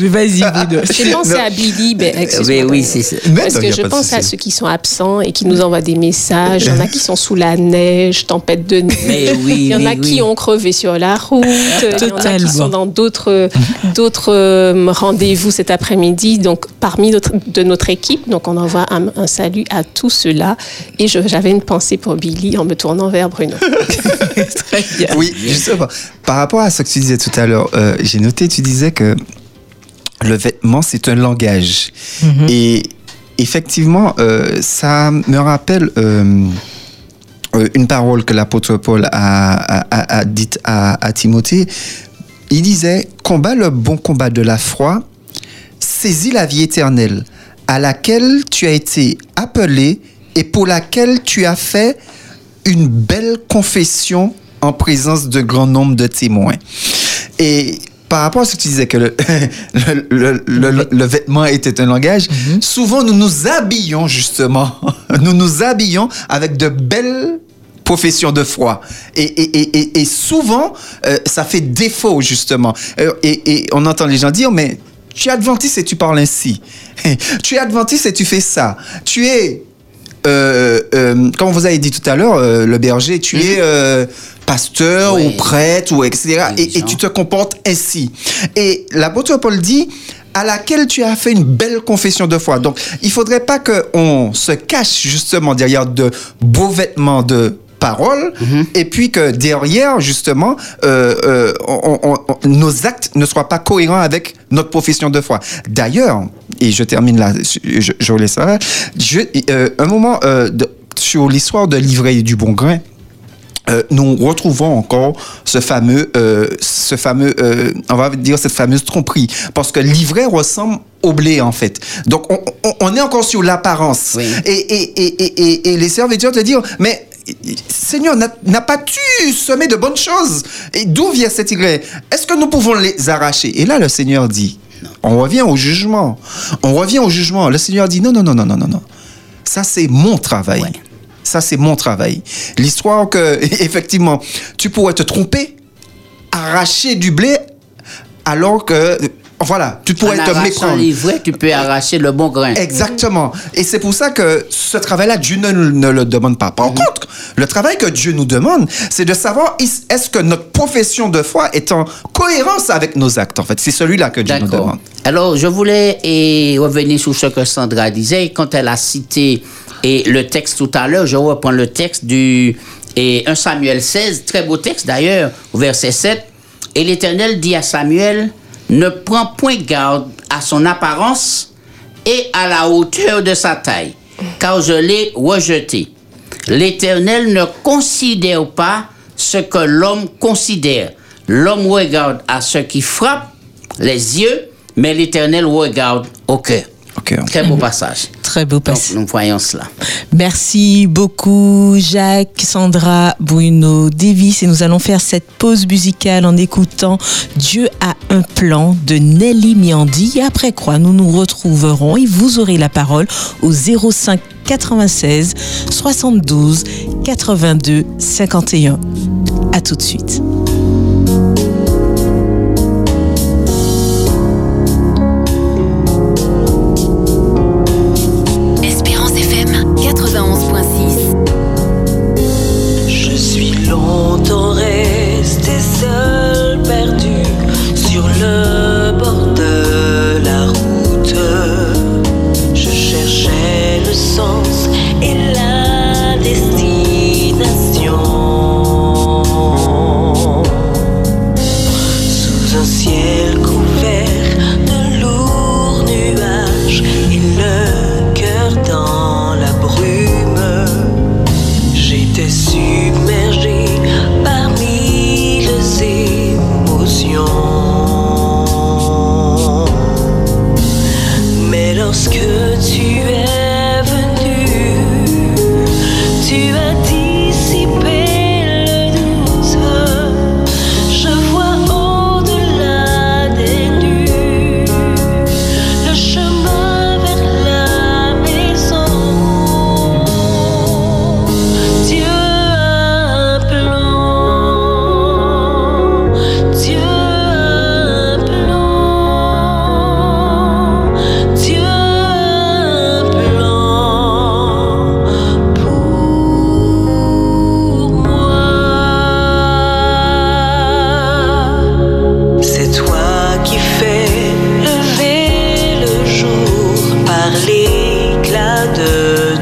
Mais vas-y, Bruno. J'ai pensé à Billy, ben, Oui, oui, c'est ça. Parce que je pense à ceux qui sont absents et qui nous envoient des messages. Il y en a qui sont sous la neige, tempête de neige. Mais oui, Il y en a oui, qui oui. ont crevé sur la route. Il y en a qui Totalement. sont dans d'autres d'autres euh, rendez-vous cet après-midi. Donc, parmi notre, de notre équipe, donc on envoie un, un salut à tous ceux-là. Et j'avais une pensée pour Billy en me tournant vers Bruno. Très bien. Oui, justement. Par rapport à ce que tu disais tout à l'heure, euh, j'ai noté, tu disais que le vêtement, c'est un langage. Et effectivement, euh, ça me rappelle euh, une parole que l'apôtre Paul a, a- a- a dite à, à Timothée. Il disait, combat le bon combat de la foi, saisis la vie éternelle, à laquelle tu as été appelé et pour laquelle tu as fait une belle confession en présence de grand nombre de témoins. Et par rapport à ce que tu disais que le, le, le- le- vêtement était un langage, souvent nous nous habillons justement, nous nous habillons avec de belles professions de foi. Et, et, et, et- souvent, euh, ça fait défaut justement. Euh, Et, et on entend les gens dire, mais tu es adventiste et tu parles ainsi. tu es adventiste et tu fais ça. Tu es euh, euh, comme vous avez dit tout à l'heure, euh, le berger, tu es euh, pasteur Oui. ou prêtre ou etc. Et, tu te comportes ainsi. Et l'apôtre Paul dit à laquelle tu as fait une belle confession de foi. Donc, il faudrait pas qu'on se cache justement derrière de beaux vêtements de parole et puis que derrière justement euh, euh, on- on- on- nos actes ne soient pas cohérents avec notre profession de foi. D'ailleurs, et je termine là, je, je laisse ça. Je, euh, un moment de, sur l'histoire de l'ivraie du bon grain. Euh, nous retrouvons encore ce fameux, euh, ce fameux, euh, on va dire cette fameuse tromperie, parce que l'ivraie ressemble au blé en fait. Donc on, on- on est encore sur l'apparence. Oui. Et, et, et, et, et- et les serviteurs te disent, mais Seigneur, n'a- pas tu semé de bonnes choses Et d'où vient cette ivraie Est-ce que nous pouvons les arracher? Et là, le Seigneur dit, on revient au jugement. On revient au jugement. Le Seigneur dit, non, non, non, non, non, non, non. Ça, c'est mon travail. Ouais. Ça, c'est mon travail. L'histoire que, effectivement, tu pourrais te tromper, arracher du blé, alors que, voilà, tu pourrais en te méprendre. tu peux arracher le bon grain. Exactement. Et c'est pour ça que ce travail-là, Dieu ne, ne le demande pas. Mhm. Par contre, le travail que Dieu nous demande, c'est de savoir est-ce que notre profession de foi est en cohérence avec nos actes. En fait, c'est celui-là que Dieu nous demande. Alors, je voulais et, revenir sur ce que Sandra disait. Quand elle a cité et le texte tout à l'heure, je reprends le texte du et 1 Samuel 16, très beau texte d'ailleurs, au verset 7. Et l'Éternel dit à Samuel, ne prends point garde à son apparence et à la hauteur de sa taille, car je l'ai rejeté. L'Éternel ne considère pas ce que l'homme considère. L'homme regarde à ce qui frappe les yeux, mais l'Éternel regarde au cœur. Ok. Très beau passage. Très beau Donc, passage. nous voyons cela. Merci beaucoup Jacques, Sandra, Bruno, Davis et nous allons faire cette pause musicale en écoutant Dieu a un plan de Nelly Miandi et après quoi nous nous retrouverons et vous aurez la parole au 05 96 72 82 51. À tout de suite.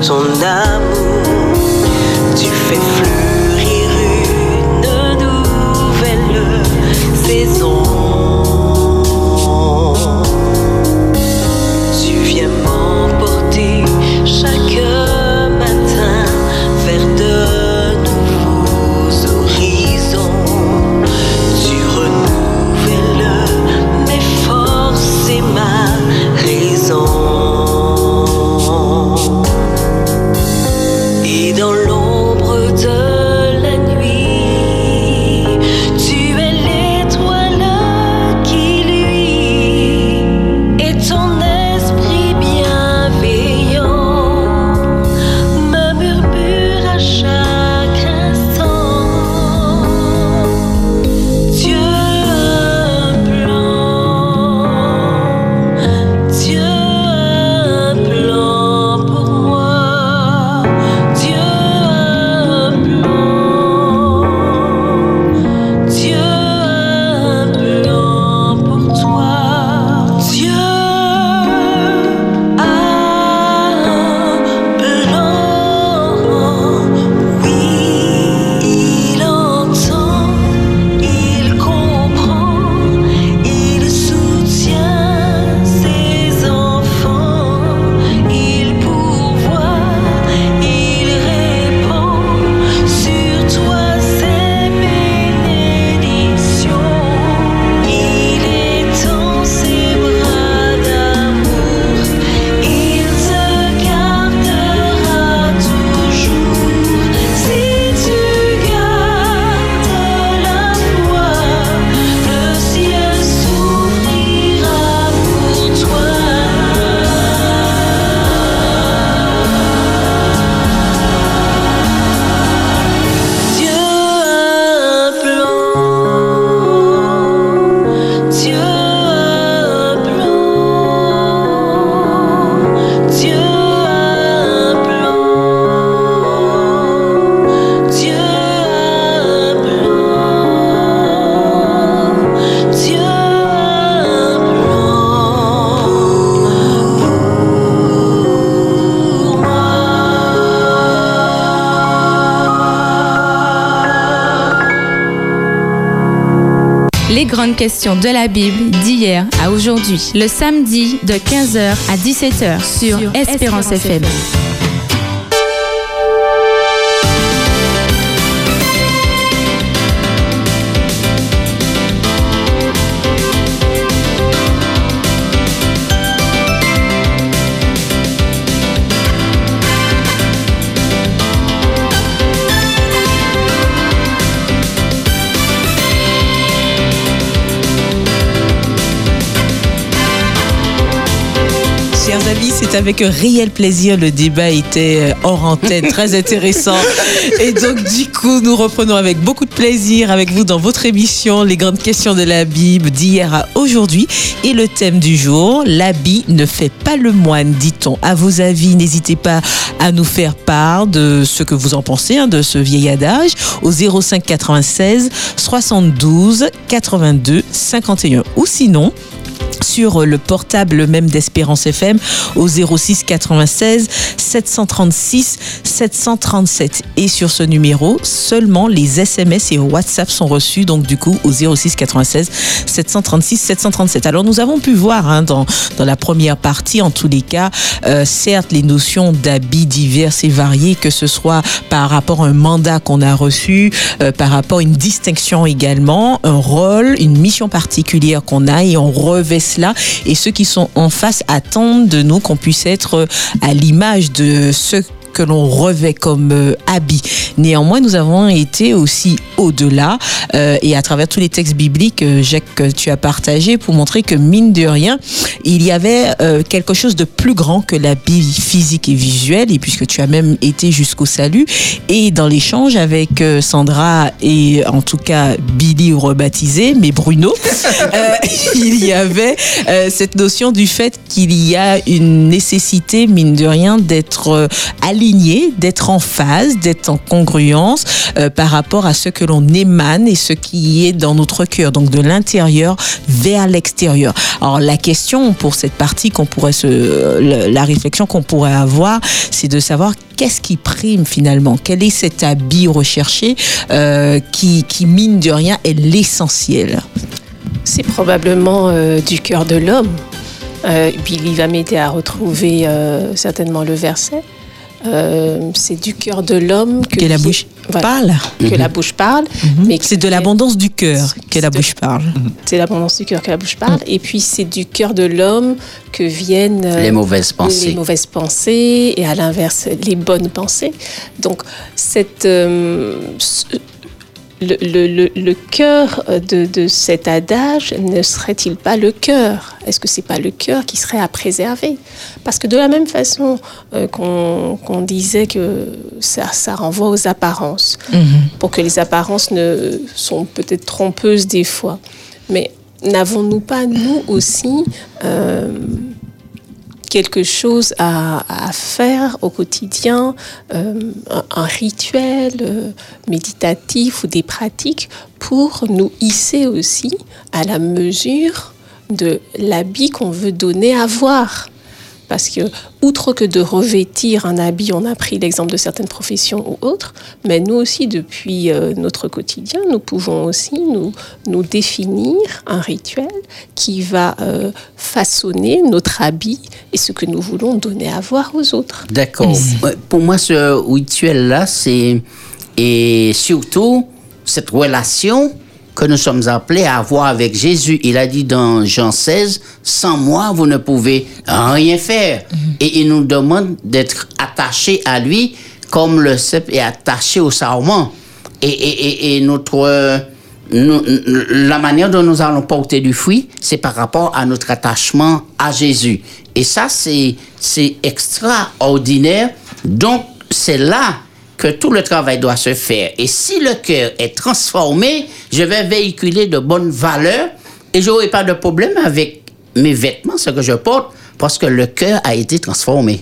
De ton questions de la Bible d'hier à aujourd'hui, le samedi de 15h à 17h sur, Espérance, FM. C'est avec un réel plaisir. Le débat était euh, hors antenne, très intéressant. Et donc, du coup, nous reprenons avec beaucoup de plaisir avec vous dans votre émission Les grandes questions de la Bible d'hier à aujourd'hui. Et le thème du jour, l'habit ne fait pas le moine, dit-on. À vos avis, n'hésitez pas à nous faire part de ce que vous en pensez hein, de ce vieil adage au 05 96 72 82 51. Ou sinon, sur le portable même d'Espérance FM au 06 96 736 737. Et sur ce numéro, seulement les SMS et WhatsApp sont reçus, donc du coup au 06 96 736 737. Alors nous avons pu voir hein, dans, dans la première partie, en tous les cas, euh, certes les notions d'habits divers et variés, que ce soit par rapport à un mandat qu'on a reçu, euh, par rapport à une distinction également, un rôle, une mission particulière qu'on a et on revêt cela. Et ceux qui sont en face attendent de nous qu'on puisse être à l'image de ceux que l'on revêt comme euh, habit. Néanmoins, nous avons été aussi au-delà euh, et à travers tous les textes bibliques, euh, Jacques, que tu as partagé pour montrer que mine de rien, il y avait quelque chose de plus grand que l'habit physique et visuel et puisque tu as même été jusqu'au salut et dans l'échange avec Sandra et en tout cas Billy rebaptisé, mais Bruno, il y avait cette notion du fait qu'il y a une nécessité, mine de rien, d'être euh, aligné, d'être en phase, d'être en congruence euh, par rapport à ce que l'on émane et ce qui est dans notre cœur, donc de l'intérieur vers l'extérieur. Alors la question pour cette partie qu'on pourrait se, euh, la réflexion qu'on pourrait avoir, c'est de savoir qu'est-ce qui prime finalement, quel est cet habit recherché euh, qui, mine de rien est l'essentiel? C'est probablement du cœur de l'homme. Euh, Billy va m'aider à retrouver certainement le verset. Euh, c'est du cœur de l'homme que, Que la bouche voilà, parle. que la bouche parle. mais C'est de l'abondance du cœur que la bouche parle. C'est l'abondance du cœur que la bouche parle. Et puis c'est du cœur de l'homme que viennent euh, Les mauvaises pensées. les mauvaises pensées et à l'inverse les bonnes pensées. Donc cette, euh, ce- le, le- le- le cœur de, de cet adage ne serait-il pas le cœur? Est-ce que c'est pas le cœur qui serait à préserver? Parce que de la même façon euh, qu'on disait que ça, ça renvoie aux apparences, pour que les apparences ne sont peut-être trompeuses des fois, mais n'avons-nous pas nous aussi euh, quelque chose à, faire au quotidien, euh, un, un rituel euh, méditatif ou des pratiques pour nous hisser aussi à la mesure de l'habit qu'on veut donner à voir. Parce que, outre que de revêtir un habit, on a pris l'exemple de certaines professions ou autres, mais nous aussi, depuis euh, notre quotidien, nous pouvons aussi nous, nous définir un rituel qui va euh, façonner notre habit et ce que nous voulons donner à voir aux autres. D'accord. Pour moi, ce rituel-là, c'est. Et surtout, cette relation que nous sommes appelés à avoir avec Jésus. Il a dit dans Jean 16, sans moi, vous ne pouvez rien faire. Et il nous demande d'être attachés à lui comme le cep est attaché au sarment. Et, et, et, et notre, euh, nous- la manière dont nous allons porter du fruit, c'est par rapport à notre attachement à Jésus. Et ça, c'est, c'est extraordinaire. Donc, c'est là que tout le travail doit se faire. Et si le cœur est transformé, je vais véhiculer de bonnes valeurs et je n'aurai pas de problème avec mes vêtements, ce que je porte, parce que le cœur a été transformé.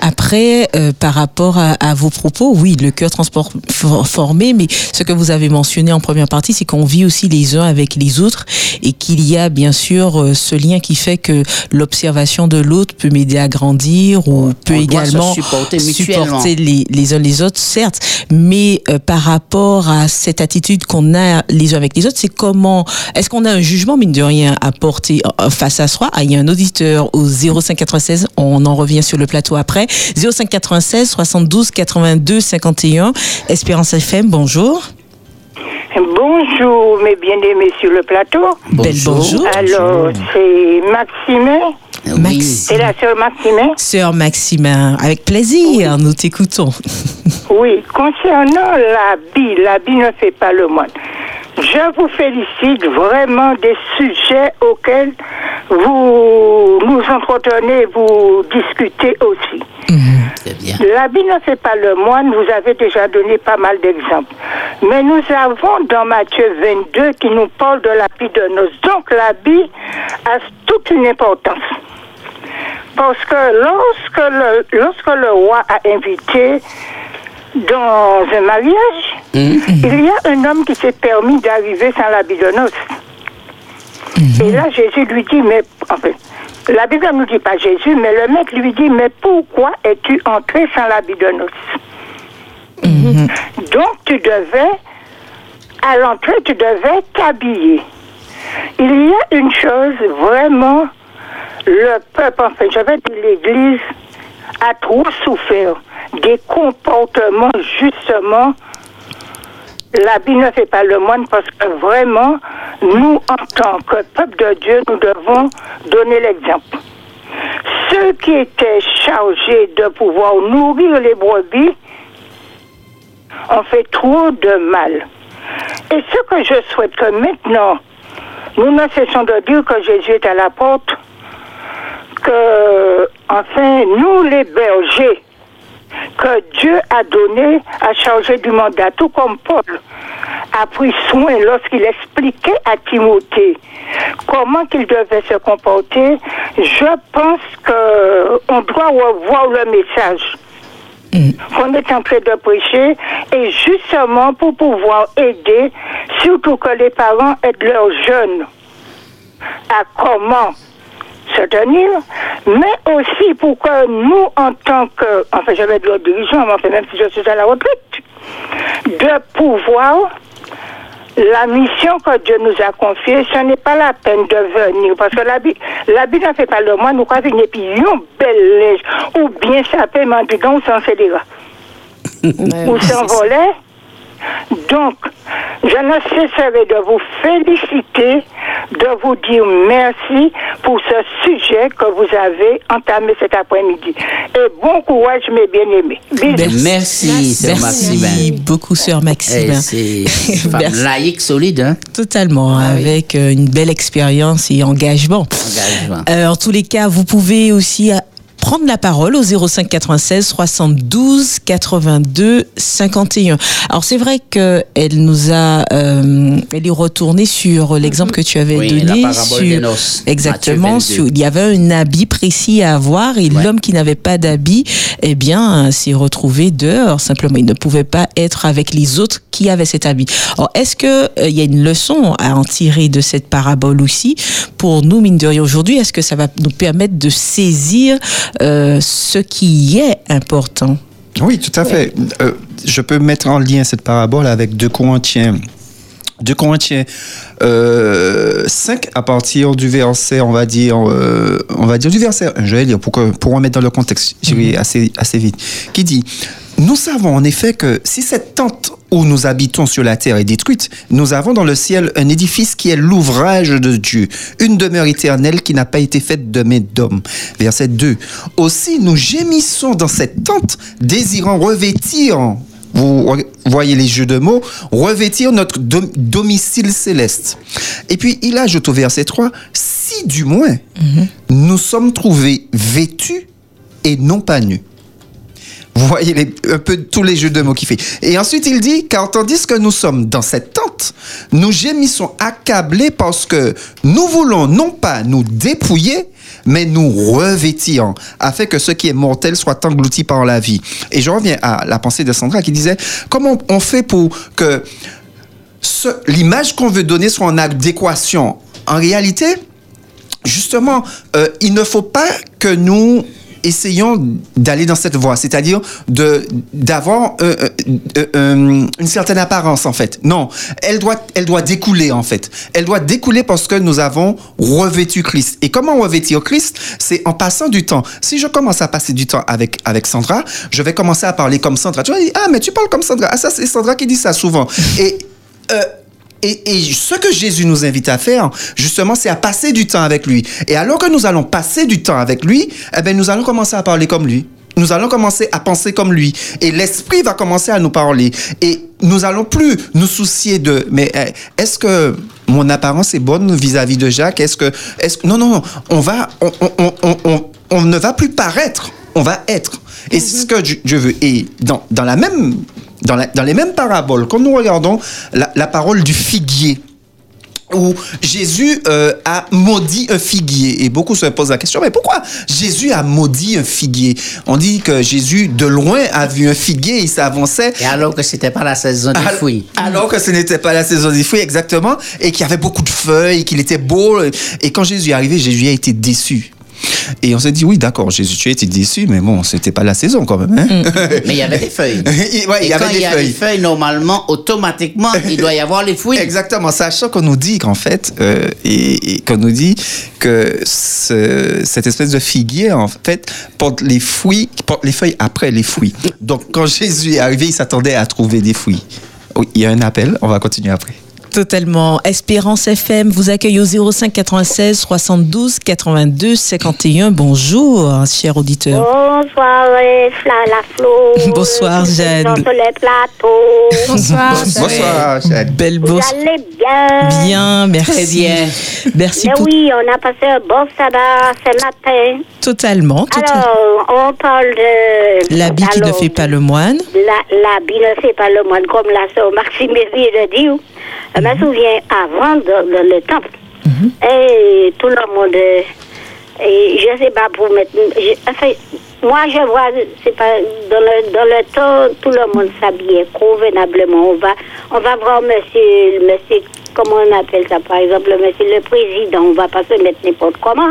Après, euh, par rapport à, à vos propos, oui, le cœur transformé, mais ce que vous avez mentionné en première partie, c'est qu'on vit aussi les uns avec les autres et qu'il y a bien sûr euh, ce lien qui fait que l'observation de l'autre peut m'aider à grandir ou peut On également supporter supporter les, les uns les autres, certes, mais euh, par rapport à cette attitude qu'on a les uns avec les autres, c'est comment, est-ce qu'on a un jugement, mine de rien, à porter euh, face à soi? Ah, il y a un auditeur au 0596, on en revient sur le plateau après. 0596 72 82 51, Espérance FM, bonjour. Bonjour, mes bien-aimés sur le plateau. Belle bonjour. Alors, c'est Maximin. Max. C'est la sœur Maximin. Sœur Maximin, avec plaisir, nous t'écoutons. Oui, concernant l'habit, l'habit ne fait pas le moine. Je vous félicite vraiment des sujets auxquels vous nous entretenez, vous discutez aussi. Bien. L'habit ne fait pas le moine, vous avez déjà donné pas mal d'exemples. Mais nous avons dans Matthieu 22 qui nous parle de l'habit de noces. Donc l'habit a toute une importance. Parce que lorsque le, lorsque le roi a invité dans un mariage, il y a un homme qui s'est permis d'arriver sans l'habit de noces. Et là, Jésus lui dit, mais en fait, la Bible ne nous dit pas Jésus, mais le mec lui dit, mais pourquoi es-tu entré sans l'habit de noces Donc tu devais, à l'entrée, tu devais t'habiller. Il y a une chose vraiment, le peuple, en fait, je vais dire l'Église, a trop souffert des comportements, justement, l'habit ne fait pas le moine parce que vraiment, nous, en tant que peuple de Dieu, nous devons donner l'exemple. Ceux qui étaient chargés de pouvoir nourrir les brebis ont fait trop de mal. Et ce que je souhaite que maintenant, nous ne cessons de dire que Jésus est à la porte, que, enfin, nous les bergers, que Dieu a donné à charger du mandat, tout comme Paul a pris soin lorsqu'il expliquait à Timothée comment qu'il devait se comporter. Je pense que on doit revoir le message qu'on est en train de prêcher et justement pour pouvoir aider, surtout que les parents aident leurs jeunes à comment se tenir, mais aussi pour que nous, en tant que, enfin, je vais dire dirigeants, mais enfin, même si je suis à la retraite, de pouvoir, la mission que Dieu nous a confiée, ce n'est pas la peine de venir, parce que la Bible, la Bible ne fait pas le mois, nous puis une belle lèche, ou bien saper, mendiant, ou s'en fédéra, ou s'envoler. Donc, je ne cesserai de vous féliciter, de vous dire merci pour ce sujet que vous avez entamé cet après-midi. Et bon courage, mes bien-aimés. Bisous. Merci, sœur Merci beaucoup, Sœur Eh, Maximin. C'est une femme Merci. laïque, solide, hein? Totalement, avec euh, une belle expérience et engagement. Engagement. Euh, en tous les cas, vous pouvez aussi euh, prendre la parole au 05 96 72 82 51. Alors c'est vrai que elle nous a, euh, elle est retournée sur l'exemple que tu avais Oui, donné la parabole sur des noces, exactement. Matthieu Sur, 22. il y avait un habit précis à avoir et Ouais. l'homme qui n'avait pas d'habit, eh bien, euh, s'est retrouvé dehors. Simplement, il ne pouvait pas être avec les autres qui avaient cet habit. Alors, est-ce que euh, il y a une leçon à en tirer de cette parabole aussi? Pour nous, mine de rien, aujourd'hui Est-ce que ça va nous permettre de saisir euh, ce qui est important Oui, tout à fait. Euh, je peux mettre en lien cette parabole avec 2 Corinthiens. 2 Corinthiens euh, 5 à partir du verset, on va dire, euh, on va dire du verset 1, je vais lire pour, que, pour remettre dans le contexte, j'irai assez, assez vite, qui dit Nous savons en effet que si cette tente où nous habitons sur la terre est détruite, nous avons dans le ciel un édifice qui est l'ouvrage de Dieu, une demeure éternelle qui n'a pas été faite de main d'homme. Verset 2. Aussi nous gémissons dans cette tente, désirant revêtir vous voyez les jeux de mots, revêtir notre dom- domicile céleste. Et puis il ajoute au verset 3, si du moins nous sommes trouvés vêtus et non pas nus. Vous voyez un peu tous les jeux de mots qu'il fait. Et ensuite, il dit, car tandis que nous sommes dans cette tente, nous gémissons accablés parce que nous voulons non pas nous dépouiller, mais nous revêtir, afin que ce qui est mortel soit englouti par la vie. Et je reviens à la pensée de Sandra qui disait, comment on fait pour que l'image qu'on veut donner soit en adéquation? En réalité, justement, euh, il ne faut pas que nous essayons d'aller dans cette voie, c'est-à-dire de d'avoir euh, euh, euh, une certaine apparence en fait. Non, elle doit elle doit découler en fait. Elle doit découler parce que nous avons revêtu Christ. Et comment revêtir Christ? C'est en passant du temps. Si je commence à passer du temps avec avec Sandra, je vais commencer à parler comme Sandra. Tu vas dire ah mais tu parles comme Sandra. Ah ça c'est Sandra qui dit ça souvent. Et et, et ce que Jésus nous invite à faire, justement, c'est à passer du temps avec lui. Et alors que nous allons passer du temps avec lui, eh ben, nous allons commencer à parler comme lui. Nous allons commencer à penser comme lui. Et l'esprit va commencer à nous parler. Et nous allons plus nous soucier de, mais eh, est-ce que mon apparence est bonne vis-à-vis de Jacques? Est-ce que, est-ce que, non, non, non, on va, on, on, on, on, ne va plus paraître, on va être. Et c'est ce que je veux. Et dans, dans la même, dans, la- dans les mêmes paraboles, quand nous regardons la, la parole du figuier, où Jésus euh, a maudit un figuier. Et beaucoup se posent la question, mais pourquoi Jésus a maudit un figuier? On dit que Jésus, de loin, a vu un figuier, il s'avançait. Et alors que c'était pas la saison des fruits. Alors que ce n'était pas la saison des fruits, exactement, et qu'il y avait beaucoup de feuilles, qu'il était beau. Et quand Jésus est arrivé, Jésus a été déçu. Et on s'est dit, oui, d'accord, Jésus, tu été déçu, mais bon, c'était pas la saison quand même. hein. Mais il y avait des feuilles. Et ouais, il y avait quand des il y a feuilles. des feuilles, normalement, automatiquement, il doit y avoir les fruits. Exactement, sachant qu'on nous dit qu'en fait, euh, et, et qu'on nous dit que ce- cette espèce de figuier, en fait, porte les fruits, porte les feuilles après les fruits. Donc, quand Jésus est arrivé, il s'attendait à trouver des fruits. Oui, il y a un appel, on va continuer après. Totalement. Espérance FM vous accueille au 05 96 72 82 51. Bonjour, cher auditeur. Bonsoir, euh, Fla la Flo. Bonsoir, Jeanne. Le. Bonsoir. Bonsoir, Jeanne. Belle Vous bourse. allez bien? Bien, merci. Très bien. Merci Mais pour oui, on a passé un bon sabbat ce matin. totalement. totalement. Alors, on parle de... L'habit qui ne fait pas le moine. La- L'habit ne fait pas le moine, comme la sœur Maxime de dire. Je me souviens, avant, dans, dans le temple, et tout le monde... euh, Et je sais pas pour mettre... je- enfin, moi, je vois, c'est pas... Dans le, dans le temps, tout le monde s'habillait convenablement. On va, on va voir monsieur, monsieur... Comment on appelle ça, par exemple, monsieur le président. On va pas se mettre n'importe comment.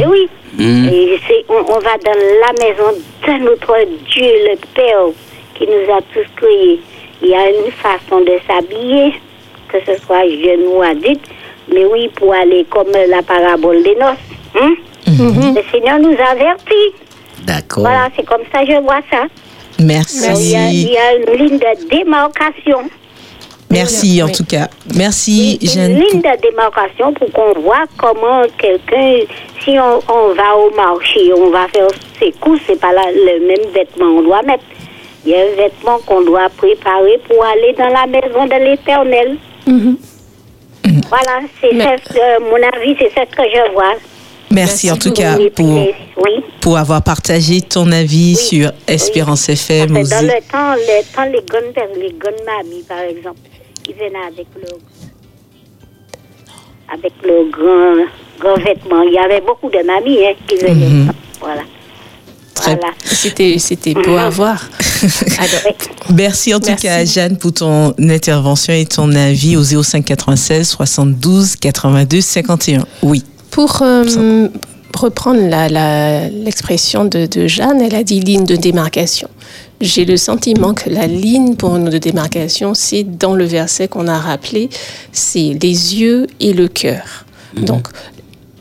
Et oui. Et c'est, on, on va dans la maison de notre Dieu, le Père, qui nous a tous créés. Il y a une façon de s'habiller, que ce soit jeune ou adulte, mais oui, pour aller comme la parabole des noces. hein. Le Seigneur nous avertit. D'accord. Voilà, c'est comme ça que je vois ça. Merci. Il y, a, il y a une ligne de démarcation. Merci en tout cas. Merci, une Jeanne. ligne de démarcation pour qu'on voit comment quelqu'un, si on, on va au marché, on va faire ses courses, c'est pas la- le même vêtement qu'on doit mettre. Il y a un vêtement qu'on doit préparer pour aller dans la maison de l'éternel. Voilà, c'est euh, mon avis, c'est ça que je vois. Merci en tout cas pour, oui. pour avoir partagé ton avis sur Espérance FM. Dans le temps, le temps, les gonnes, les gonnes mamies, par exemple, ils venaient avec le, avec le grand, grand vêtement. Il y avait beaucoup de mamies hein, qui venaient. Mhm. Voilà. Très- Voilà. C'était, c'était beau à voir. Alors, Merci en tout Merci. cas, Jeanne, pour ton intervention et ton avis au 05 96 72 82 51. Oui. Pour euh, reprendre la- la- l'expression de, de Jeanne, elle a dit ligne de démarcation. J'ai le sentiment que la ligne pour nous de démarcation, c'est dans le verset qu'on a rappelé, c'est les yeux et le cœur. Donc,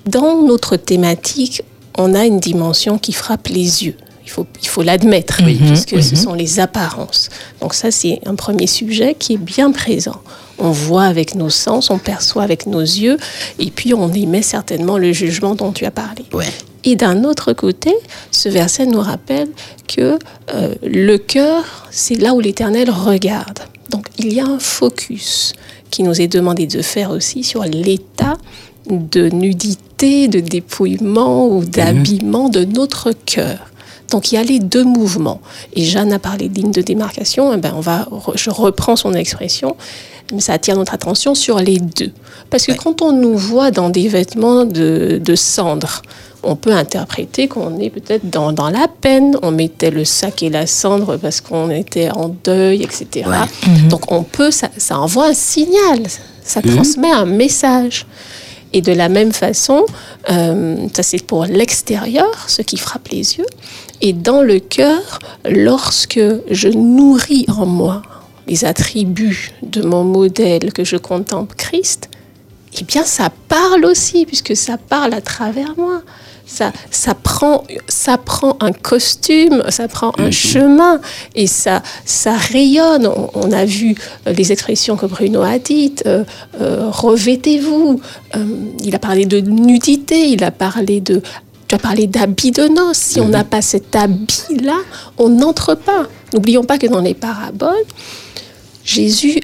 dans notre thématique, on a une dimension qui frappe les yeux. Il faut, il faut l'admettre, puisque ce sont les apparences. Donc ça, c'est un premier sujet qui est bien présent. On voit avec nos sens, on perçoit avec nos yeux, et puis on émet certainement le jugement dont tu as parlé. Ouais. Et d'un autre côté, ce verset nous rappelle que euh, le cœur, c'est là où l'Éternel regarde. Donc il y a un focus qui nous est demandé de faire aussi sur l'état de nudité, de dépouillement ou d'habillement de notre cœur. Donc il y a les deux mouvements. Et Jeanne a parlé de ligne de démarcation. Eh ben, on va, je reprends son expression, mais ça attire notre attention sur les deux. Parce que quand on nous voit dans des vêtements de, de cendre, on peut interpréter qu'on est peut-être dans, dans la peine. On mettait le sac et la cendre parce qu'on était en deuil, etc. Donc on peut, ça, ça envoie un signal, ça transmet un message. Et de la même façon, euh, ça c'est pour l'extérieur, ce qui frappe les yeux. Et dans le cœur, lorsque je nourris en moi les attributs de mon modèle que je contemple Christ, eh bien ça parle aussi, puisque ça parle à travers moi. Ça, ça, prend, ça prend un costume, ça prend un chemin et ça, ça rayonne. On, on a vu euh, les expressions que Bruno a dites. euh, euh, Revêtez-vous. Euh, il a parlé de nudité, il a parlé de. Tu as parlé d'habit de noces. Si on n'a pas cet habit-là, on n'entre pas. N'oublions pas que dans les paraboles, Jésus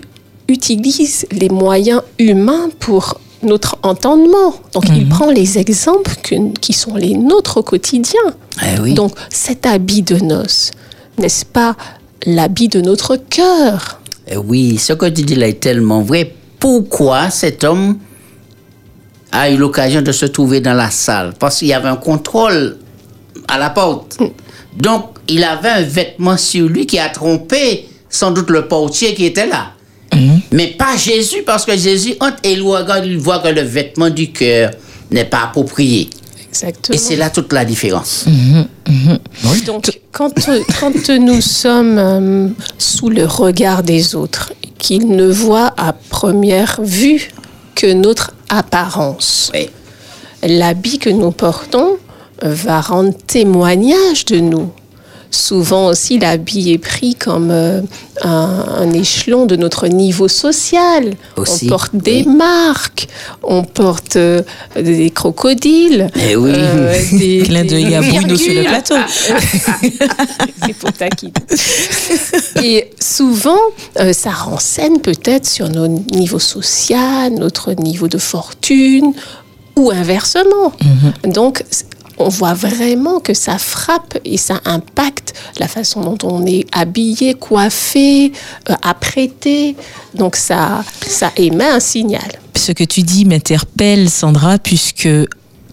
utilise les moyens humains pour notre entendement. Donc il prend les exemples que- qui sont les nôtres au quotidien. Eh oui. Donc cet habit de noces, n'est-ce pas l'habit de notre cœur? Eh oui, ce que tu dis là est tellement vrai. Pourquoi cet homme a eu l'occasion de se trouver dans la salle? Parce qu'il y avait un contrôle à la porte. Donc, il avait un vêtement sur lui qui a trompé sans doute le portier qui était là. Mais pas Jésus, parce que Jésus entre et il regarde, il voit que le vêtement du cœur n'est pas approprié. Exactement. Et c'est là toute la différence. Donc, quand, quand nous sommes euh, sous le regard des autres, qu'ils ne voient à première vue que notre apparence, Oui. l'habit que nous portons va rendre témoignage de nous. Souvent aussi, l'habit est pris comme euh, un, un échelon de notre niveau social. Aussi, on porte des oui. marques, on porte euh, des crocodiles, Eh oui. des, Clin d'œil à des Bruno sur le plateau. C'est pour taquiner. Et souvent, euh, ça renseigne peut-être sur nos niveaux sociaux, notre niveau de fortune, ou inversement. Donc, c- on voit vraiment que ça frappe et ça impacte la façon dont on est habillé, coiffé, euh, apprêté. Donc, ça, ça émet un signal. Ce que tu dis m'interpelle, Sandra, puisque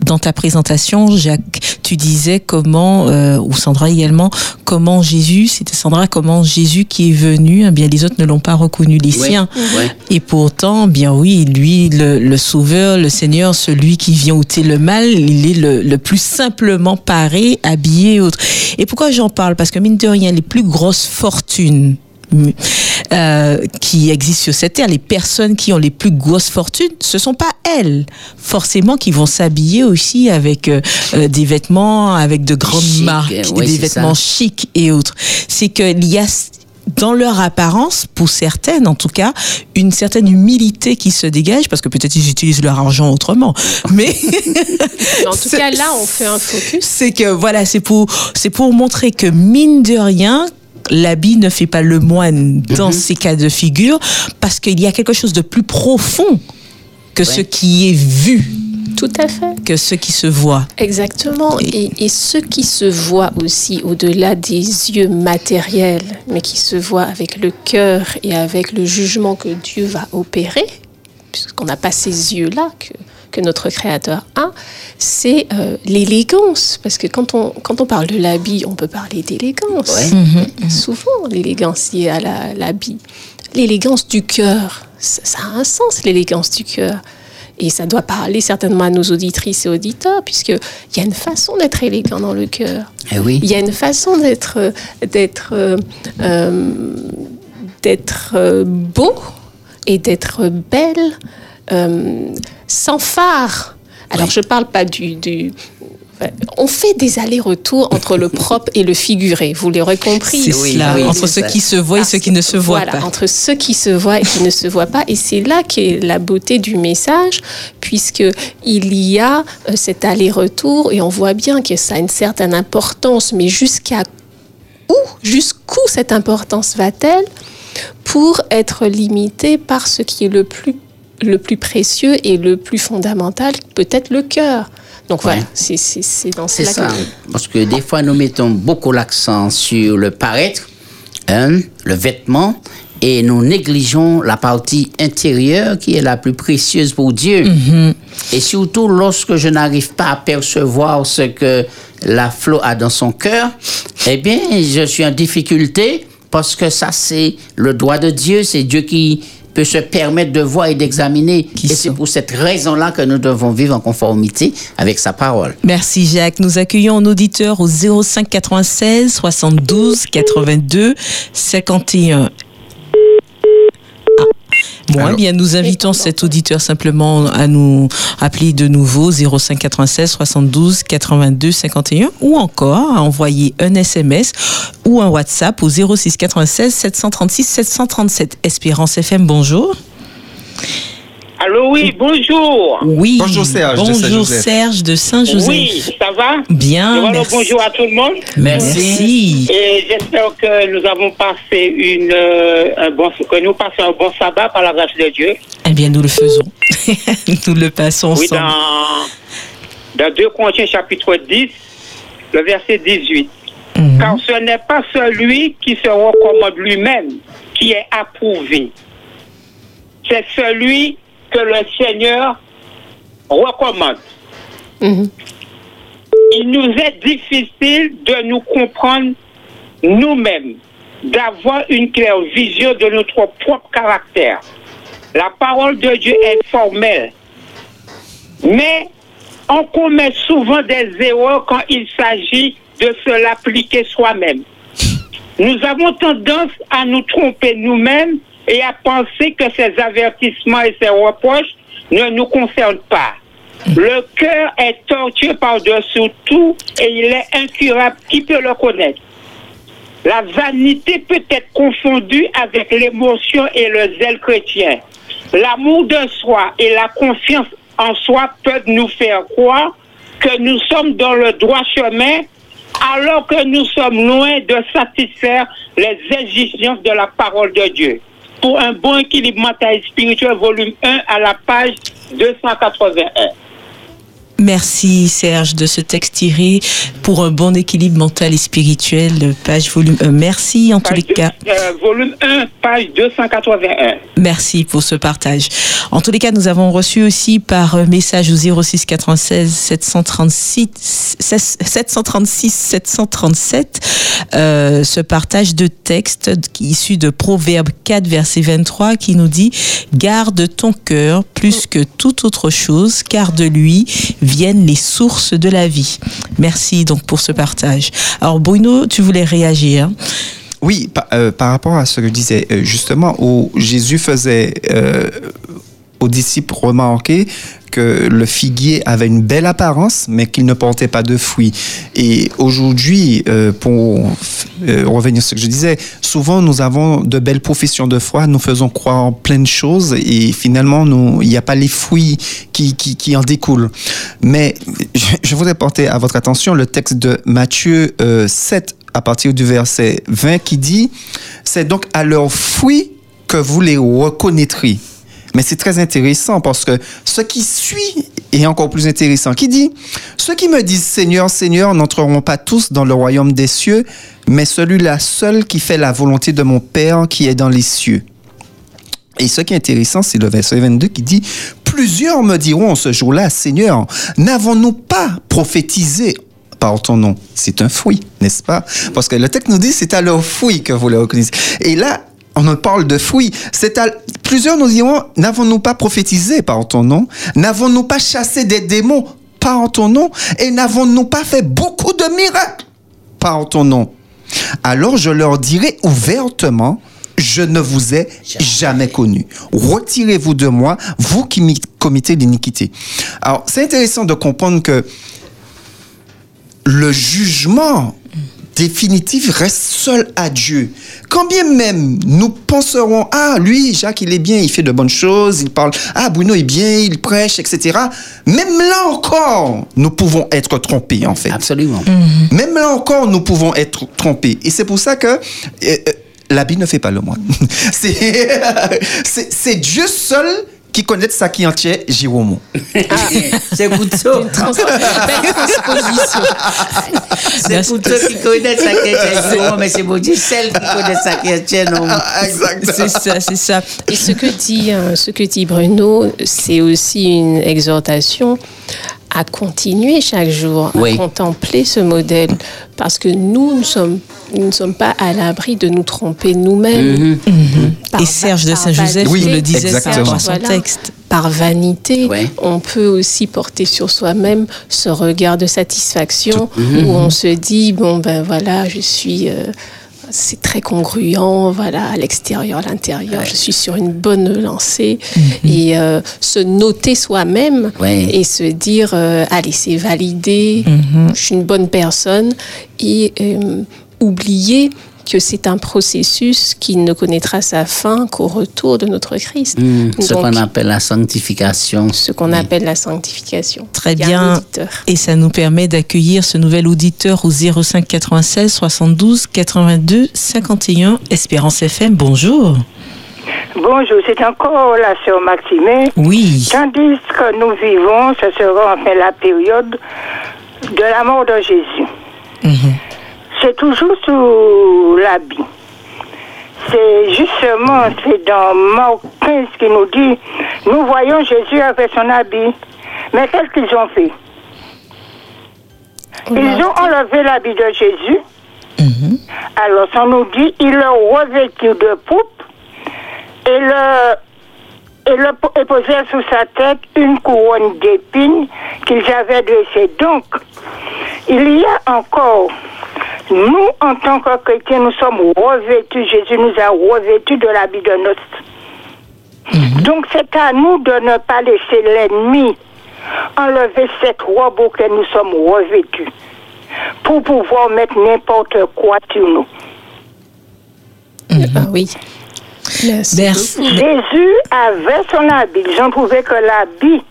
dans ta présentation, Jacques, tu disais comment, euh, ou Sandra également, comment Jésus, c'était Sandra, comment Jésus qui est venu, eh bien les autres ne l'ont pas reconnu, les siens. Et pourtant, bien oui, lui, le, le Sauveur, le Seigneur, celui qui vient ôter le mal, il est le, le plus simplement paré, habillé, et autre. Et pourquoi j'en parle? Parce que mine de rien, les plus grosses fortunes euh, qui existent sur cette terre, les personnes qui ont les plus grosses fortunes, ce sont pas elles forcément qui vont s'habiller aussi avec euh, euh, des vêtements, avec de grandes Chic, marques, ouais, des vêtements ça. chics et autres. C'est qu'il y a dans leur apparence, pour certaines en tout cas, une certaine humilité qui se dégage, parce que peut-être ils utilisent leur argent autrement. Mais en tout cas, là, on fait un focus. c'est que voilà, c'est pour c'est pour montrer que mine de rien, l'habit ne fait pas le moine dans ces cas de figure, parce qu'il y a quelque chose de plus profond que ce qui est vu, Tout à fait. que ce qui se voit. Exactement. Et, et ce qui se voit aussi au-delà des yeux matériels, mais qui se voit avec le cœur et avec le jugement que Dieu va opérer, puisqu'on n'a pas ces yeux-là que, que notre Créateur a, c'est euh, l'élégance. Parce que quand on, quand on parle de l'habit, on peut parler d'élégance. Ouais. Souvent, l'élégance liée à l'habit. L'élégance du cœur, ça, ça a un sens, l'élégance du cœur. Et ça doit parler certainement à nos auditrices et auditeurs, puisqu'il y a une façon d'être élégant dans le cœur. Eh oui. Il y a une façon d'être d'être euh, euh, d'être beau et d'être belle euh, sans phare. Alors je parle pas du, du on fait des allers-retours entre le propre et le figuré, vous l'aurez compris. C'est oui, cela, oui, entre ceux ça. qui se voient et ceux qui ne se voient Voilà, pas. entre ceux qui se voient et qui ne se voient pas. Et c'est là qu'est la beauté du message, puisque il y a euh, cet aller-retour et on voit bien que ça a une certaine importance, mais jusqu'à où, jusqu'où cette importance va-t-elle pour être limitée par ce qui est le plus, le plus précieux et le plus fondamental, peut-être le cœur. Donc voilà, Ouais. c'est- c'est c'est dans C'est ça. que... Parce que des fois, nous mettons beaucoup l'accent sur le paraître, hein, le vêtement, et nous négligeons la partie intérieure qui est la plus précieuse pour Dieu. Et surtout lorsque je n'arrive pas à percevoir ce que la flot a dans son cœur, eh bien, je suis en difficulté parce que ça, c'est le droit de Dieu. C'est Dieu qui peut se permettre de voir et d'examiner. Et c'est pour cette raison-là que nous devons vivre en conformité avec sa parole. Merci Jacques. Nous accueillons un auditeur au 05 96 72 82 51. Bon, eh bien, nous invitons cet auditeur simplement à nous appeler de nouveau 05 96 72 82 51 ou encore à envoyer un SMS ou un WhatsApp au 06 96 736 737. Espérance FM, bonjour. Allô, oui, bonjour. Oui. Bonjour, Serge de Bonjour Saint-Joseph. Serge de Saint-Joseph. Oui, ça va Bien, Voilà, merci. bonjour à tout le monde. Merci. Et j'espère que nous avons passé une, euh, un bon, que nous passons un bon sabbat par la grâce de Dieu. Eh bien, nous le faisons. nous le passons Oui, ensemble. dans, dans 2 Corinthiens chapitre 10, le verset 18. Mhm. Car ce n'est pas celui qui se recommande lui-même qui est approuvé. C'est celui que le Seigneur recommande. Mhm. Il nous est difficile de nous comprendre nous-mêmes, d'avoir une claire vision de notre propre caractère. La parole de Dieu est formelle, mais on commet souvent des erreurs quand il s'agit de se l'appliquer soi-même. Nous avons tendance à nous tromper nous-mêmes et à penser que ces avertissements et ces reproches ne nous concernent pas. Le cœur est tortueux par-dessous tout et il est incurable. Qui peut le connaître? La vanité peut être confondue avec l'émotion et le zèle chrétien. L'amour de soi et la confiance en soi peuvent nous faire croire que nous sommes dans le droit chemin alors que nous sommes loin de satisfaire les exigences de la parole de Dieu. Pour un bon équilibre mental et spirituel, volume 1 à la page 281. Merci Serge de ce texte tiré pour un bon équilibre mental et spirituel, page volume 1. Merci en tous les cas. Euh, volume 1, page 281. Merci pour ce partage. En tous les cas, nous avons reçu aussi par message au 06 96 736 736 737 euh, ce partage de texte issu de Proverbe 4 verset 23 qui nous dit garde ton cœur plus que toute autre chose car de lui viennent les sources de la vie. Merci donc pour ce partage. Alors Bruno, tu voulais réagir. Oui, par, euh, par rapport à ce que je disais, euh, justement, où Jésus faisait euh, aux disciples remarquer que le figuier avait une belle apparence, mais qu'il ne portait pas de fruits. Et aujourd'hui, euh, pour euh, revenir à ce que je disais, souvent nous avons de belles professions de foi, nous faisons croire en plein de choses et finalement, il n'y a pas les fruits qui, en découlent. Mais je, voudrais porter à votre attention le texte de Matthieu euh, 7 à partir du verset 20 qui dit, c'est donc à leurs fruits que vous les reconnaîtrez. Mais c'est très intéressant parce que ce qui suit est encore plus intéressant. Qui dit, ceux qui me disent Seigneur, Seigneur n'entreront pas tous dans le royaume des cieux, mais celui-là seul qui fait la volonté de mon Père qui est dans les cieux. Et ce qui est intéressant, c'est le verset 22 qui dit, plusieurs me diront ce jour-là, Seigneur, n'avons-nous pas prophétisé par ton nom? C'est un fruit, n'est-ce pas? Parce que le texte nous dit, c'est à leur fruit que vous les reconnaissez. Et là, on parle de fruits. Plusieurs nous diront, n'avons-nous pas prophétisé par ton nom? N'avons-nous pas chassé des démons par ton nom? Et n'avons-nous pas fait beaucoup de miracles par ton nom? Alors je leur dirai ouvertement, je ne vous ai jamais connu. Retirez-vous de moi, vous qui commettez l'iniquité. Alors, c'est intéressant de comprendre que le jugement définitif reste seul à Dieu. Quand bien même nous penserons, ah, lui, Jacques, il est bien, il fait de bonnes choses, il parle, ah, Bruno est bien, il prêche, etc. Même là encore, nous pouvons être trompés, en fait. Absolument. Même là encore, nous pouvons être trompés. Et c'est pour ça que euh, euh, l'habit ne fait pas le moine. C'est c'est- c'est Dieu seul qui connaît ça qui entier, Jérôme. C'est Couteau. Transposition. C'est Couteau qui connaît ça qui est Jérôme, mais c'est bon Dieu, celle qui connaît ça qui est non? C'est ça, c'est ça. Et ce que dit, euh, ce que dit Bruno, c'est aussi une exhortation à continuer chaque jour, Oui. à contempler ce modèle, parce que nous ne sommes, nous ne sommes pas à l'abri de nous tromper nous-mêmes. Par Et va- Serge de Saint-Joseph nous le disait exactement. dans son Voilà. texte. Par vanité, Ouais. on peut aussi porter sur soi-même ce regard de satisfaction Mhm. où on se dit bon ben voilà, je suis euh, c'est très congruent, voilà, à l'extérieur, à l'intérieur, je suis sur une bonne lancée. Et euh, se noter soi-même Ouais. et se dire euh, allez, c'est validé, je suis une bonne personne. Et euh, oublier que c'est un processus qui ne connaîtra sa fin qu'au retour de notre Christ. Hmm, ce qu'on appelle la sanctification. ce qu'on appelle la sanctification. Très bien. Et ça nous permet d'accueillir ce nouvel auditeur au 05 96 72 82 51 Espérance FM. Bonjour. Bonjour, c'est encore la sœur Maxime. Oui. Tandis que nous vivons, ce sera enfin la période de la mort de Jésus. C'est toujours sous l'habit. C'est justement, c'est dans Marc 15 qui nous dit, nous voyons Jésus avec son habit. Mais qu'est-ce qu'ils ont fait? Ils ont enlevé l'habit de Jésus. Alors, ça nous dit, ils le revêtirent de poupe et le et, le, et posèrent sous sa tête une couronne d'épines qu'ils avaient dressée. Donc, il y a encore, nous, en tant que chrétiens, nous sommes revêtus, Jésus nous a revêtus de l'habit de noces. Donc, c'est à nous de ne pas laisser l'ennemi enlever cette robe auquel nous sommes revêtus pour pouvoir mettre n'importe quoi sur nous. Ah oui. Merci. Merci. Jésus avait son habit. Ils ont trouvé que l'habit,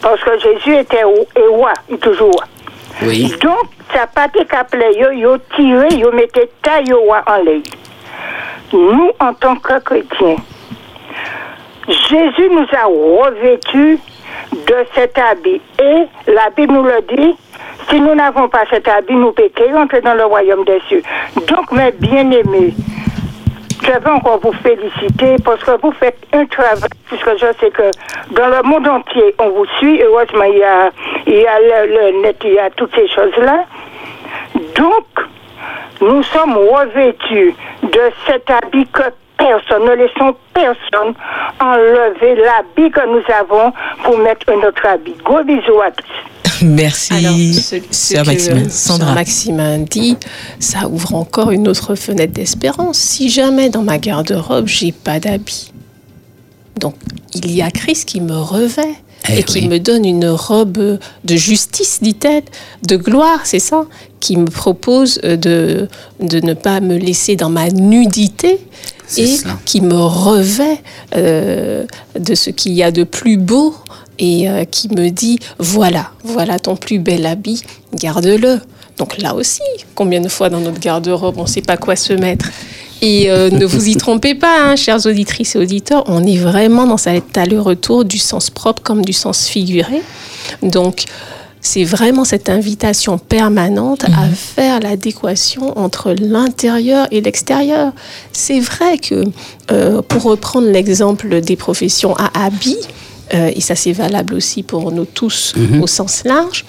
parce que Jésus était roi- il est toujours roi. Oui. Donc, ça pas été qu'appelé, yo, yo tiré, yo mettait taille au roi en l'air. Nous, en tant que chrétiens, Jésus nous a revêtus de cet habit. Et la Bible nous le dit, si nous n'avons pas cet habit, nous péquons entrer dans le royaume des cieux. Donc, mes bien-aimés, je veux encore vous féliciter parce que vous faites un travail, puisque je sais que dans le monde entier, on vous suit. Heureusement, il y a, il y a le, le net, il y a toutes ces choses-là. Donc, nous sommes revêtus de cet habit que personne, ne laissons personne enlever l'habit que nous avons pour mettre un autre habit. Gros bisous à tous. Merci. Alors, ce, que Sandra. Maximin dit, ça ouvre encore une autre fenêtre d'espérance. Si jamais dans ma garde-robe, j'ai pas d'habit, donc il y a Christ qui me revêt Eh et qui me donne une robe de justice, dit-elle, de gloire, c'est ça, qui me propose euh, de, de ne pas me laisser dans ma nudité et cela. qui me revêt euh, de ce qu'il y a de plus beau et euh, qui me dit voilà, voilà ton plus bel habit, garde-le. Donc là aussi, combien de fois dans notre garde-robe on ne sait pas quoi se mettre et euh, ne vous y trompez pas, hein, chères auditrices et auditeurs, on est vraiment dans cet aller-retour du sens propre comme du sens figuré. Donc, c'est vraiment cette invitation permanente à faire l'adéquation entre l'intérieur et l'extérieur. C'est vrai que, euh, pour reprendre l'exemple des professions à habit, euh, et ça c'est valable aussi pour nous tous au sens large,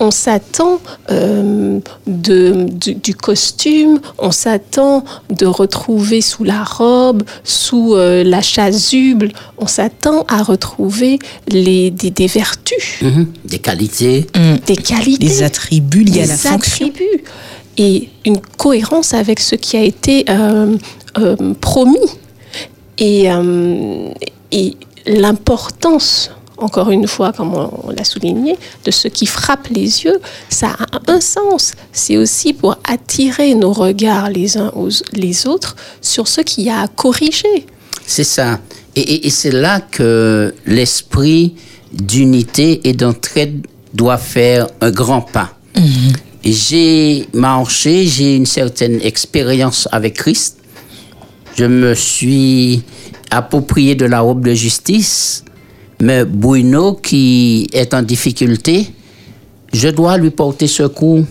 on s'attend euh, de, du, du costume, on s'attend de retrouver sous la robe, sous euh, la chasuble, on s'attend à retrouver les, des, des vertus, Mhm. Des qualités. des qualités, Les attributs liés à la des fonction. attributs et une cohérence avec ce qui a été euh, euh, promis et, euh, et l'importance encore une fois, comme on, on l'a souligné, de ce qui frappe les yeux, ça a un sens. C'est aussi pour attirer nos regards les uns aux les autres sur ce qu'il y a à corriger. C'est ça. Et, et- et c'est là que l'esprit d'unité et d'entraide doit faire un grand pas. J'ai marché, j'ai une certaine expérience avec Christ. Je me suis approprié de la robe de justice Mais Bruno, qui est en difficulté, je dois lui porter secours,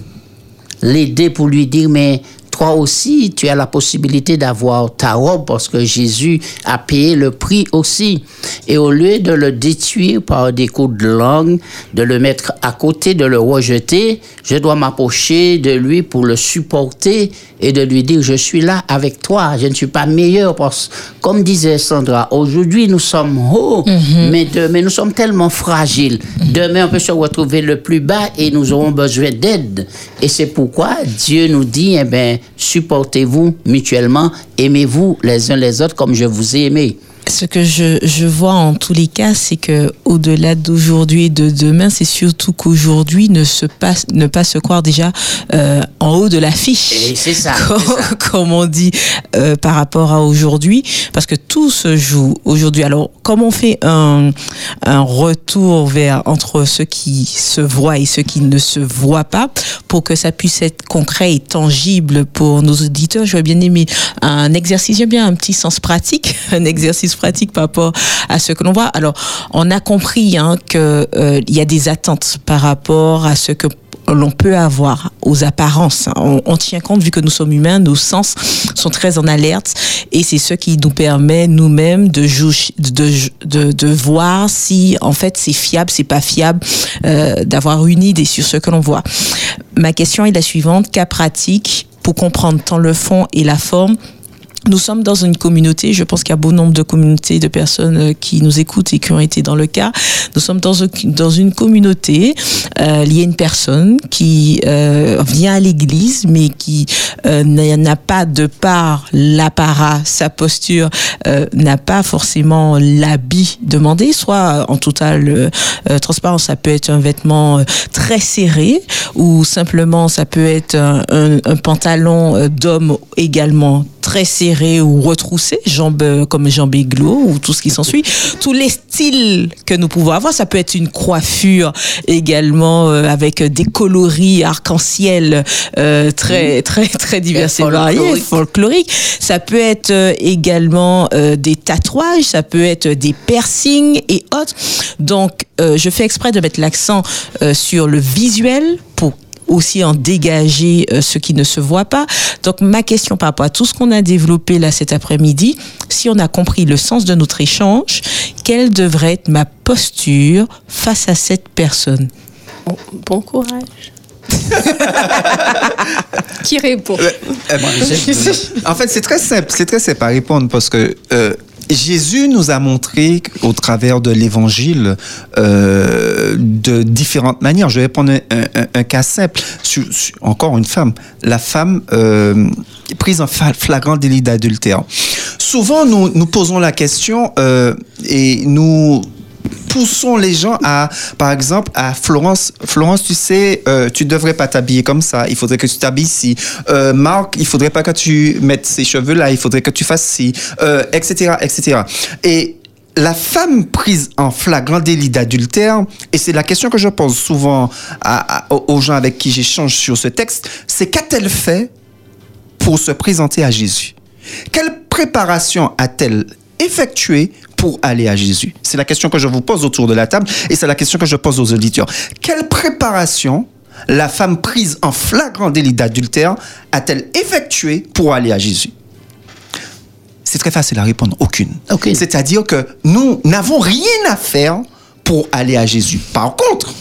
l'aider pour lui dire, mais toi aussi, tu as la possibilité d'avoir ta robe parce que Jésus a payé le prix aussi. Et au lieu de le détruire par des coups de langue, de le mettre à côté, de le rejeter, je dois m'approcher de lui pour le supporter et de lui dire, je suis là avec toi, je ne suis pas meilleur parce comme disait Sandra, aujourd'hui nous sommes hauts, mais demain nous sommes tellement fragiles. Demain on peut se retrouver le plus bas et nous aurons besoin d'aide. Et c'est pourquoi Dieu nous dit, eh ben, supportez-vous mutuellement, aimez-vous les uns les autres comme je vous ai aimé. Ce que je, je vois en tous les cas, c'est que au-delà d'aujourd'hui et de demain, c'est surtout qu'aujourd'hui ne se passe, ne pas se croire déjà euh, en haut de l'affiche. Et c'est ça. Comme, c'est ça. comme on dit euh, par rapport à aujourd'hui, parce que tout se joue aujourd'hui. Alors, comme on fait un, un retour vers entre ceux qui se voient et ceux qui ne se voient pas, pour que ça puisse être concret et tangible pour nos auditeurs, j'aurais bien aimé un exercice, j'aime bien un petit sens pratique, un exercice pratique par rapport à ce que l'on voit. Alors, on a compris hein, que euh, y a des attentes par rapport à ce que l'on peut avoir aux apparences. On, on tient compte, vu que nous sommes humains, nos sens sont très en alerte et c'est ce qui nous permet nous-mêmes de, de, de, de voir si en fait c'est fiable, c'est pas fiable, euh, d'avoir une idée sur ce que l'on voit. Ma question est la suivante, cas pratique pour comprendre tant le fond et la forme nous sommes dans une communauté, je pense qu'il y a bon nombre de communautés de personnes euh, qui nous écoutent et qui ont été dans le cas. Nous sommes dans, un- dans une communauté, euh, y a une personne qui euh, vient à l'église, mais qui euh, n'a pas de part l'apparat, sa posture, n'a pas forcément l'habit demandé, soit en totale transparence, ça peut être un vêtement très serré, ou simplement ça peut être un, pantalon d'homme également très serré ou retroussé, jambes euh, comme jambes églo ou tout ce qui s'ensuit. Tous les styles que nous pouvons avoir, ça peut être une coiffure également euh, avec des coloris arc-en-ciel euh, très très très divers et variés, folklorique. folkloriques. Ça peut être également euh, des tatouages, ça peut être des piercings et autres. Donc, je fais exprès de mettre l'accent sur le visuel pour aussi en dégager euh, ce qui ne se voit pas. Donc ma question par rapport à tout ce qu'on a développé là cet après-midi, si on a compris le sens de notre échange, quelle devrait être ma posture face à cette personne? Bon, bon courage. Qui répond? Euh, en fait, c'est très simple. C'est très simple à répondre parce que euh, Jésus nous a montré au travers de l'Évangile euh, de différentes manières. Je vais prendre un, cas simple. Encore une femme. La femme euh, prise en flagrant délit d'adultère. Souvent, nous nous posons la question euh, et nous poussons les gens à, par exemple, à Florence. Florence, tu sais, euh, tu devrais pas t'habiller comme ça. Il faudrait que tu t'habilles ici. Euh, Marc, il faudrait pas que tu mettes ces cheveux là. Il faudrait que tu fasses ci, etc., etc. Et la femme prise en flagrant délit d'adultère, et c'est la question que je pose souvent aux gens avec qui j'échange sur ce texte, c'est qu'a-t-elle fait pour se présenter à Jésus? Quelle préparation a-t-elle effectuée pour aller à Jésus C'est la question que je vous pose autour de la table et c'est la question que je pose aux auditeurs. Quelle préparation la femme prise en flagrant délit d'adultère a-t-elle effectuée pour aller à Jésus? C'est très facile à répondre, aucune. C'est-à-dire que nous n'avons rien à faire pour aller à Jésus. Par contre,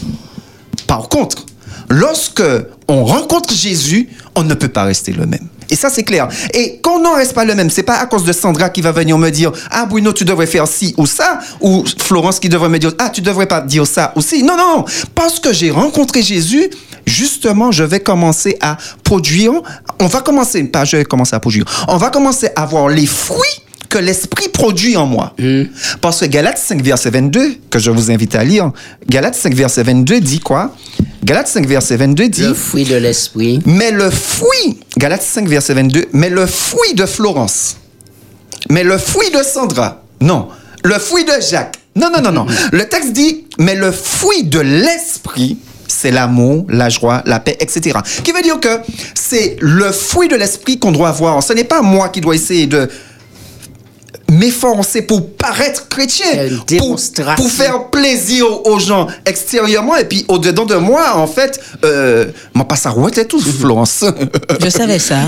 par contre, lorsque on rencontre Jésus, on ne peut pas rester le même. Et ça, c'est clair. Et quand on n'en reste pas le même, c'est pas à cause de Sandra qui va venir me dire Ah, Bruno, tu devrais faire ci ou ça, ou Florence qui devrait me dire Ah, tu devrais pas dire ça aussi. Non, non, non. Parce que j'ai rencontré Jésus, justement, je vais commencer à produire. On va commencer, pas je vais commencer à produire. On va commencer à voir les fruits que l'esprit produit en moi. Parce que Galates 5, verset 22, que je vous invite à lire, Galates 5, verset 22 dit quoi? Galates 5, verset 22 dit... Le fruit de l'esprit. Mais le fruit, Galates 5, verset 22, mais le fruit de Florence, mais le fruit de Sandra, non, le fruit de Jacques, non, non, non, non. Le texte dit, mais le fruit de l'esprit, c'est l'amour, la joie, la paix, etc. Qui veut dire que c'est le fruit de l'esprit qu'on doit avoir. Ce n'est pas moi qui dois essayer de m'efforcer pour paraître chrétien, pour, pour faire plaisir aux gens extérieurement et puis au-dedans de moi, en fait, euh, moi pas ça et tout, Florence. Je savais ça.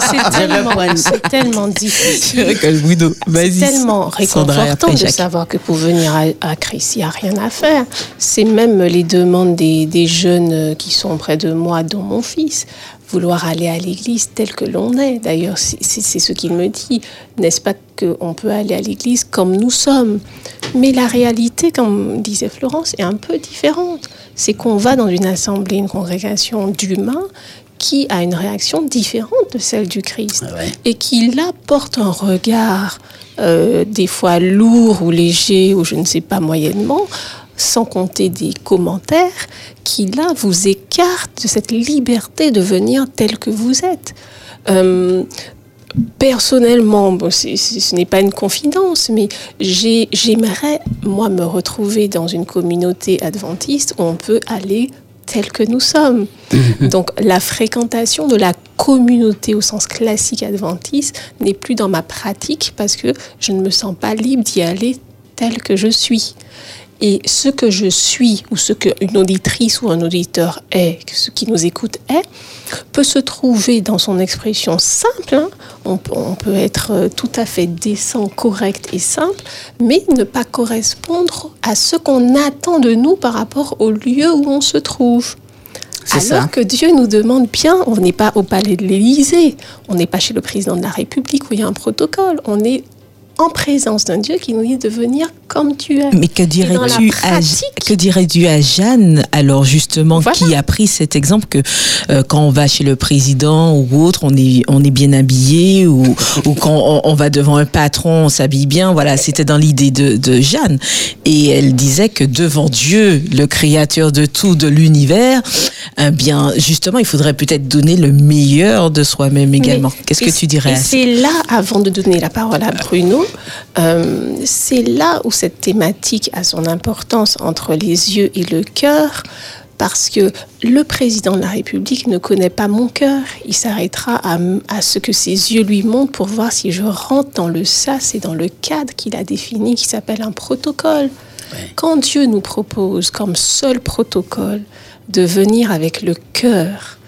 C'est tellement, difficile. C'est tellement réconfortant de savoir que pour venir à, à Christ, il n'y a rien à faire. C'est même les demandes des, des jeunes qui sont près de moi, dont mon fils. Vouloir aller à l'église tel que l'on est. D'ailleurs, c'est ce qu'il me dit. N'est-ce pas qu'on peut aller à l'église comme nous sommes? Mais la réalité, comme disait Florence, est un peu différente. C'est qu'on va dans une assemblée, une congrégation d'humains qui a une réaction différente de celle du Christ et qui là porte un regard euh, des fois lourd ou léger ou je ne sais pas moyennement, sans compter des commentaires qui là vous écartent de cette liberté de venir tel que vous êtes. Euh, Personnellement, bon, ce n'est pas une confidence, mais j'ai- j'aimerais, moi, me retrouver dans une communauté adventiste où on peut aller tel que nous sommes. Donc, la fréquentation de la communauté au sens classique adventiste n'est plus dans ma pratique parce que je ne me sens pas libre d'y aller tel que je suis. Et ce que je suis, ou ce qu'une auditrice ou un auditeur est, ce qui nous écoute est, peut se trouver dans son expression simple. hein. On, peut, on peut être euh, tout à fait décent, correct et simple, mais ne pas correspondre à ce qu'on attend de nous par rapport au lieu où on se trouve. Alors ça. que Dieu nous demande bien, on n'est pas au palais de l'Élysée, on n'est pas chez le président de la République où il y a un protocole, on est en présence d'un Dieu qui nous dit de venir comme tu es. Mais que dirais-tu à, que dirais-tu à Jeanne, alors justement, Voilà. qui a pris cet exemple que euh, quand on va chez le président ou autre, on est, on est bien habillé ou, ou quand on, on va devant un patron, on s'habille bien. Voilà, c'était dans l'idée de, de Jeanne. Et elle disait que devant Dieu, le créateur de tout, de l'univers, eh bien, justement, il faudrait peut-être donner le meilleur de soi-même également. Qu'est-ce que tu dirais c'est là, avant de donner la parole à Bruno, euh, c'est là où cette thématique a son importance entre les yeux et le cœur, parce que le président de la République ne connaît pas mon cœur. Il s'arrêtera à, ce que ses yeux lui montrent pour voir si je rentre dans le sas et dans le cadre qu'il a défini, qui s'appelle un protocole. Quand Dieu nous propose comme seul protocole de venir avec le cœur,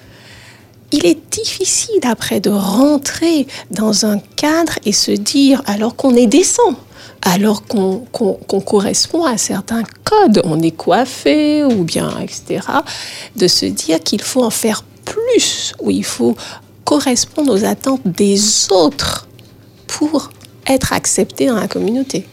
il est difficile après de rentrer dans un cadre et se dire, alors qu'on est décent, alors qu'on correspond à certains codes, on est coiffé ou bien, etc., de se dire qu'il faut en faire plus, ou il faut correspondre aux attentes des autres pour être accepté dans la communauté.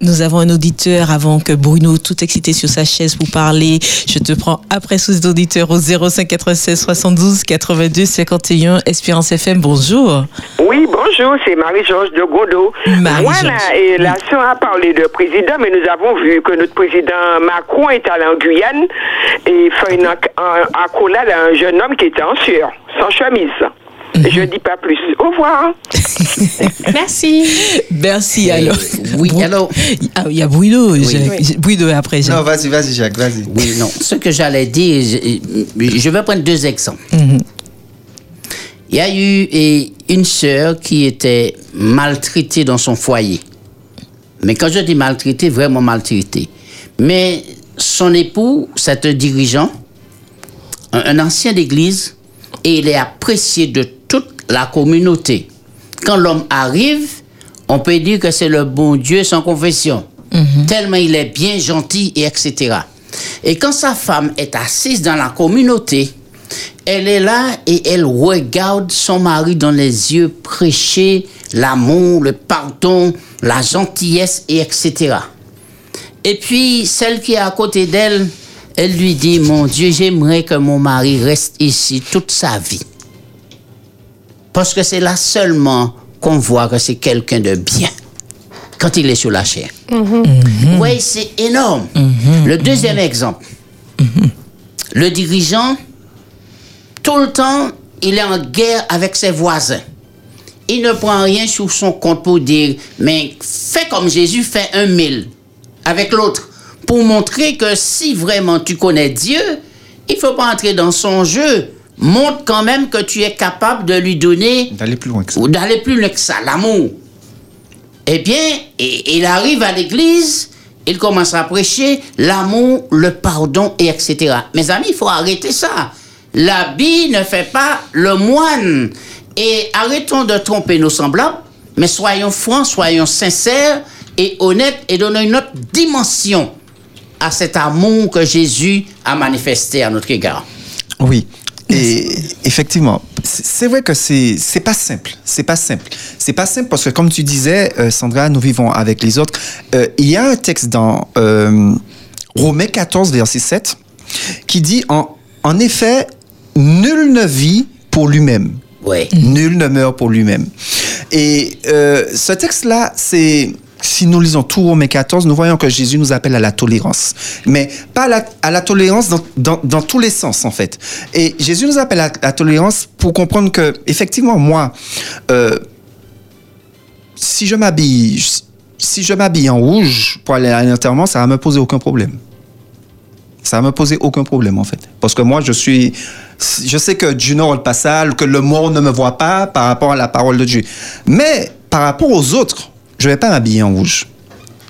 Nous avons un auditeur avant que Bruno, tout excité sur sa chaise pour parler. Je te prends après sous auditeur au 05 96 72 82 51 Espérance FM. Bonjour. Oui, bonjour, c'est Marie-Georges de Gondo. Marie-Georges. Voilà, et la sœur a parlé de président, mais nous avons vu que notre président Macron est allé en Guyane et fait une acc- un- accolade à un jeune homme qui était en sueur, sans chemise. Je dis pas plus. Au revoir. Merci. Merci alors. Oui, alors. Ah, il y a Bruno. Oui. Bruno après. j'ai- non, vas-y, vas-y, Jacques, vas-y. Oui, non. Ce que j'allais dire, je, je vais prendre deux exemples. Mhm. Il y a eu une sœur qui était maltraitée dans son foyer. Mais quand je dis maltraitée, vraiment maltraitée. Mais son époux, c'est un dirigeant, un, un ancien d'église, et il est apprécié de toute la communauté. Quand l'homme arrive, on peut dire que c'est le bon Dieu sans confession. Tellement il est bien gentil et etc. Et quand sa femme est assise dans la communauté, elle est là et elle regarde son mari dans les yeux prêcher l'amour, le pardon, la gentillesse et etc. Et puis celle qui est à côté d'elle, elle lui dit, mon Dieu, j'aimerais que mon mari reste ici toute sa vie. Parce que c'est là seulement qu'on voit que c'est quelqu'un de bien quand il est sur la chair. Oui, c'est énorme. Le deuxième exemple. Le dirigeant, tout le temps, il est en guerre avec ses voisins. Il ne prend rien sur son compte pour dire, mais fais comme Jésus fait un mille avec l'autre. Pour montrer que si vraiment tu connais Dieu, il faut pas entrer dans son jeu. Montre quand même que tu es capable de lui donner D'aller plus loin que ça. ou d'aller plus loin que ça, l'amour. eh bien, et- il arrive à l'église, il commence à prêcher l'amour, le pardon, et etc. Mes amis, il faut arrêter ça. L'habit ne fait pas le moine. Et arrêtons de tromper nos semblables, mais soyons francs, soyons sincères et honnêtes et donnons une autre dimension à cet amour que Jésus a manifesté à notre égard. Oui. Et effectivement, c'est vrai que c'est c'est pas simple. C'est pas simple. C'est pas simple parce que comme tu disais, euh, Sandra, nous vivons avec les autres. Euh, il y a un texte dans euh, Romains 14, verset 7, qui dit en, en effet, nul ne vit pour lui-même. Ouais. Nul ne meurt pour lui-même. Et euh, ce texte-là, c'est si nous lisons tout Romains 14, nous voyons que Jésus nous appelle à la tolérance. Mais pas à la, tolérance dans, dans, tous les sens, en fait. Et Jésus nous appelle à la tolérance pour comprendre que, effectivement, moi, euh, si je m'habille, si en rouge pour aller à l'enterrement, ça va me poser aucun problème. Ça va me poser aucun problème, en fait. Parce que moi, je suis. Je sais que Dieu n'aura le passage, que le monde ne me voit pas par rapport à la parole de Dieu. Mais par rapport aux autres, je ne vais pas m'habiller en rouge.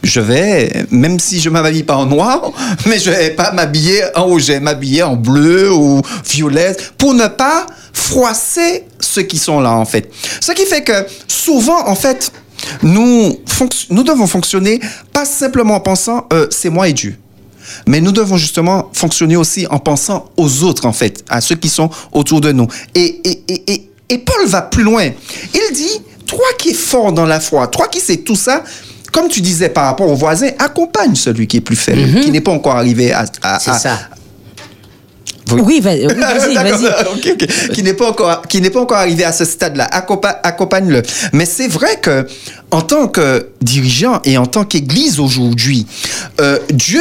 Je vais, même si je ne m'habille pas en noir, mais je ne vais pas m'habiller en rouge. Je vais m'habiller en bleu ou violet pour ne pas froisser ceux qui sont là, en fait. Ce qui fait que souvent, en fait, nous, nous devons fonctionner pas simplement en pensant euh, c'est moi et Dieu. Mais nous devons justement fonctionner aussi en pensant aux autres, en fait, à ceux qui sont autour de nous. Et, et, et, et Paul va plus loin. Il dit, toi qui es fort dans la foi, toi qui sais tout ça, comme tu disais par rapport aux voisins, accompagne celui qui est plus faible, qui n'est pas encore arrivé à... à C'est ça. Oui, va- oui, vas-y. Qui n'est pas encore, qui n'est pas encore arrivé à ce stade-là. Accompa- Accompagne-le. Mais c'est vrai que, en tant que dirigeant et en tant qu'Église aujourd'hui, euh, Dieu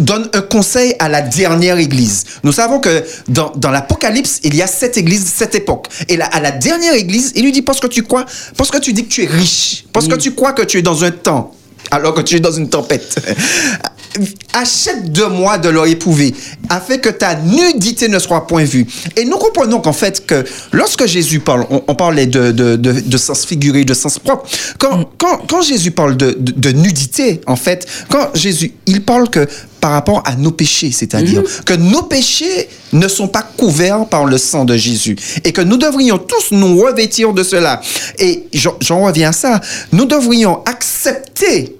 donne un conseil à la dernière église. Nous savons que dans, dans l'Apocalypse, il y a sept églises, sept époques. Et là, à la dernière église, il lui dit, parce que tu crois, parce que tu dis que tu es riche, parce que tu crois que tu es dans un temps, alors que tu es dans une tempête. Achète de moi de l'or éprouvé, afin que ta nudité ne soit point vue. Et nous comprenons qu'en fait, que lorsque Jésus parle, on, on parlait de, de, de, de sens figuré, de sens propre. Quand, quand, quand Jésus parle de, de, de nudité, en fait, quand Jésus, il parle que par rapport à nos péchés, c'est-à-dire que nos péchés ne sont pas couverts par le sang de Jésus et que nous devrions tous nous revêtir de cela. Et j'en j'en reviens à ça, nous devrions accepter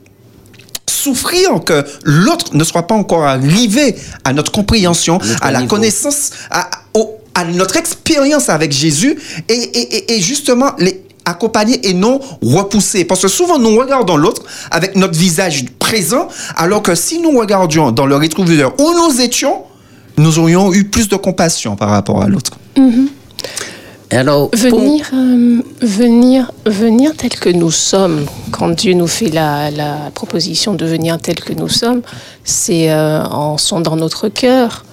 souffrir que l'autre ne soit pas encore arrivé à notre compréhension, à la niveau. connaissance, à, au- à notre expérience avec Jésus et, et- et- et justement les accompagner et non repousser. Parce que souvent nous regardons l'autre avec notre visage présent, alors que si nous regardions dans le rétroviseur où nous étions, nous aurions eu plus de compassion par rapport à l'autre. Venir, euh, venir, venir tel que nous sommes, quand Dieu nous fait la, proposition de venir tel que nous sommes, c'est euh, en sondant notre cœur,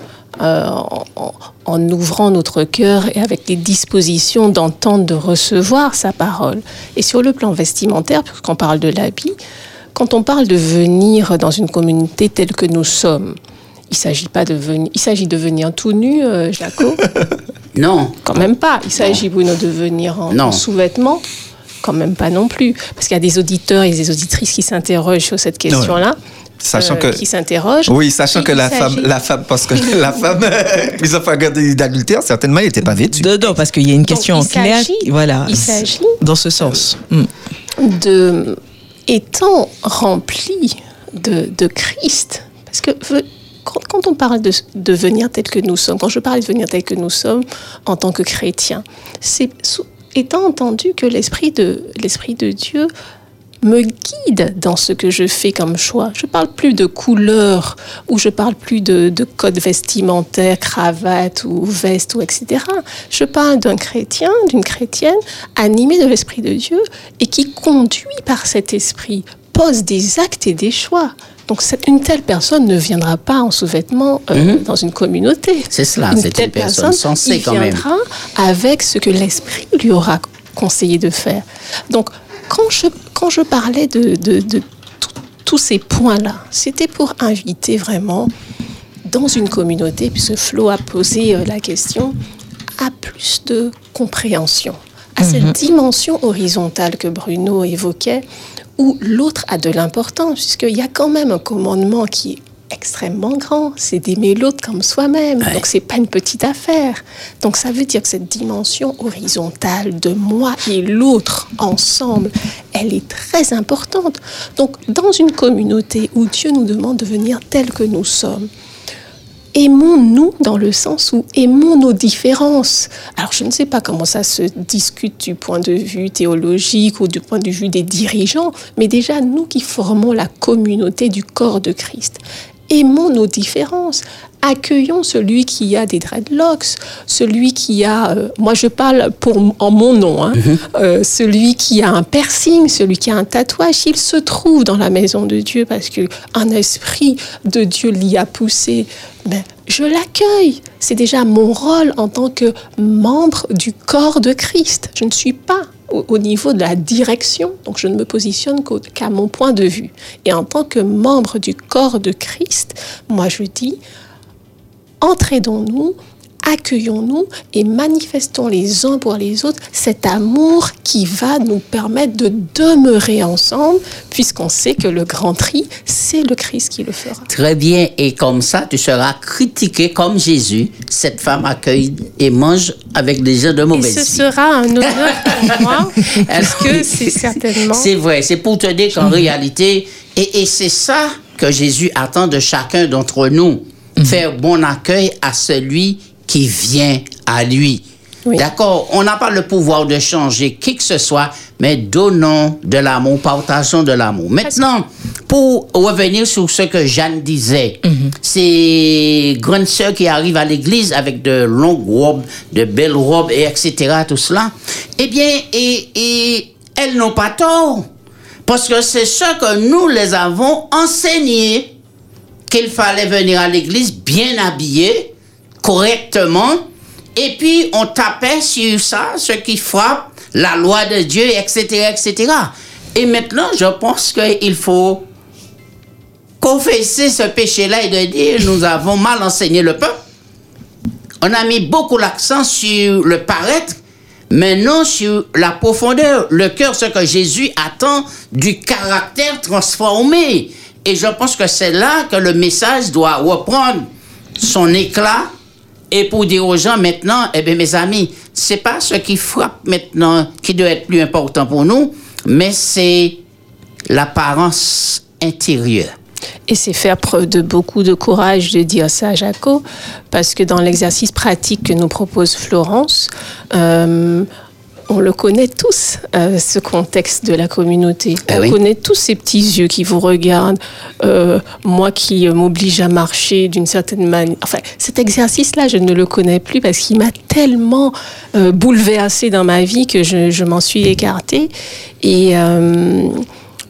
euh, en, en- ouvrant notre cœur et avec les dispositions d'entendre, de recevoir sa parole. Et sur le plan vestimentaire, puisqu'on parle de l'habit, quand on parle de venir dans une communauté telle que nous sommes, il s'agit pas de venir, il s'agit de venir tout nu, euh, Jaco. non. Quand même pas. Il s'agit, Bruno, de venir en, en sous-vêtements. Quand même pas non plus. Parce qu'il y a des auditeurs et des auditrices qui s'interrogent sur cette question-là. Sachant euh, que qui s'interrogent. oui, sachant que la femme, la femme, parce que la femme, ils ont fait regarder d'adultère, certainement, elle n'était pas vêtue. Non, non, parce qu'il y a une question il claire, voilà, il s'agit dans ce sens. Mm. de étant rempli de, de Christ. Parce que quand, on parle de devenir tel que nous sommes, quand je parle de devenir tel que nous sommes en tant que chrétien, c'est étant entendu que l'esprit de l'esprit de Dieu me guide dans ce que je fais comme choix. Je parle plus de couleur ou je parle plus de, de code vestimentaire, cravate ou veste ou etc. Je parle d'un chrétien, d'une chrétienne animée de l'esprit de Dieu et qui conduit par cet esprit pose des actes et des choix. Donc une telle personne ne viendra pas en sous-vêtements euh, dans une communauté. C'est cela, c'est une personne sensée il quand même. viendra avec ce que l'esprit lui aura conseillé de faire. Donc quand je, quand je parlais de, de- tous ces points-là, c'était pour inviter vraiment dans une communauté, puisque Flo a posé euh, la question, à plus de compréhension, à cette dimension horizontale que Bruno évoquait, où l'autre a de l'importance, puisqu'il y a quand même un commandement qui est extrêmement grand, c'est d'aimer l'autre comme soi-même. Donc c'est pas une petite affaire. Donc ça veut dire que cette dimension horizontale de moi et l'autre ensemble, elle est très importante. Donc dans une communauté où Dieu nous demande de venir tel que nous sommes, aimons-nous dans le sens où aimons nos différences? Alors je ne sais pas comment ça se discute du point de vue théologique ou du point de vue des dirigeants, mais déjà nous qui formons la communauté du corps de Christ, aimons nos différences. Accueillons celui qui a des dreadlocks, celui qui a, euh, moi je parle pour, en mon nom, hein, euh, celui qui a un piercing, celui qui a un tatouage, il se trouve dans la maison de Dieu parce que un esprit de Dieu l'y a poussé. Ben, je l'accueille. C'est déjà mon rôle en tant que membre du corps de Christ. Je ne suis pas au, au niveau de la direction, donc je ne me positionne qu'à mon point de vue. Et en tant que membre du corps de Christ, moi je dis, entraidons-nous, accueillons-nous et manifestons les uns pour les autres cet amour qui va nous permettre de demeurer ensemble, puisqu'on sait que le grand tri, c'est le Christ qui le fera. Très bien. Et comme ça, tu seras critiqué comme Jésus. Cette femme accueille et mange avec des gens de Et mauvaise ce vie. sera un honneur pour moi, parce que c'est certainement... C'est vrai, c'est pour te dire qu'en réalité, et, et c'est ça que Jésus attend de chacun d'entre nous, faire bon accueil à celui qui vient à lui. D'accord On n'a pas le pouvoir de changer qui que ce soit, mais donnons de l'amour, partageons de l'amour. Maintenant, pour revenir sur ce que Jeanne disait, ces grandes sœurs qui arrivent à l'église avec de longues robes, de belles robes, et etc., tout cela, eh bien, et, et elles n'ont pas tort. Parce que c'est ce que nous les avons enseigné qu'il fallait venir à l'église bien habillé, correctement, et puis on tapait sur ça, ce qui frappe la loi de Dieu, etc., etc. Et maintenant, je pense qu'il faut confesser ce péché-là et de dire, nous avons mal enseigné le peuple. On a mis beaucoup l'accent sur le paraître, mais non sur la profondeur, le cœur, ce que Jésus attend du caractère transformé. Et je pense que c'est là que le message doit reprendre son éclat et pour dire aux gens maintenant, eh bien mes amis, c'est pas ce qui frappe maintenant qui doit être plus important pour nous, mais c'est l'apparence intérieure. Et c'est faire preuve de beaucoup de courage de dire ça à Jaco, parce que dans l'exercice pratique que nous propose Florence, euh, on le connaît tous, euh, ce contexte de la communauté. Ah on oui. connaît tous ces petits yeux qui vous regardent. Euh, moi qui euh, m'oblige à marcher d'une certaine manière. Enfin, cet exercice-là, je ne le connais plus parce qu'il m'a tellement euh, bouleversé dans ma vie que je, je m'en suis écartée. Et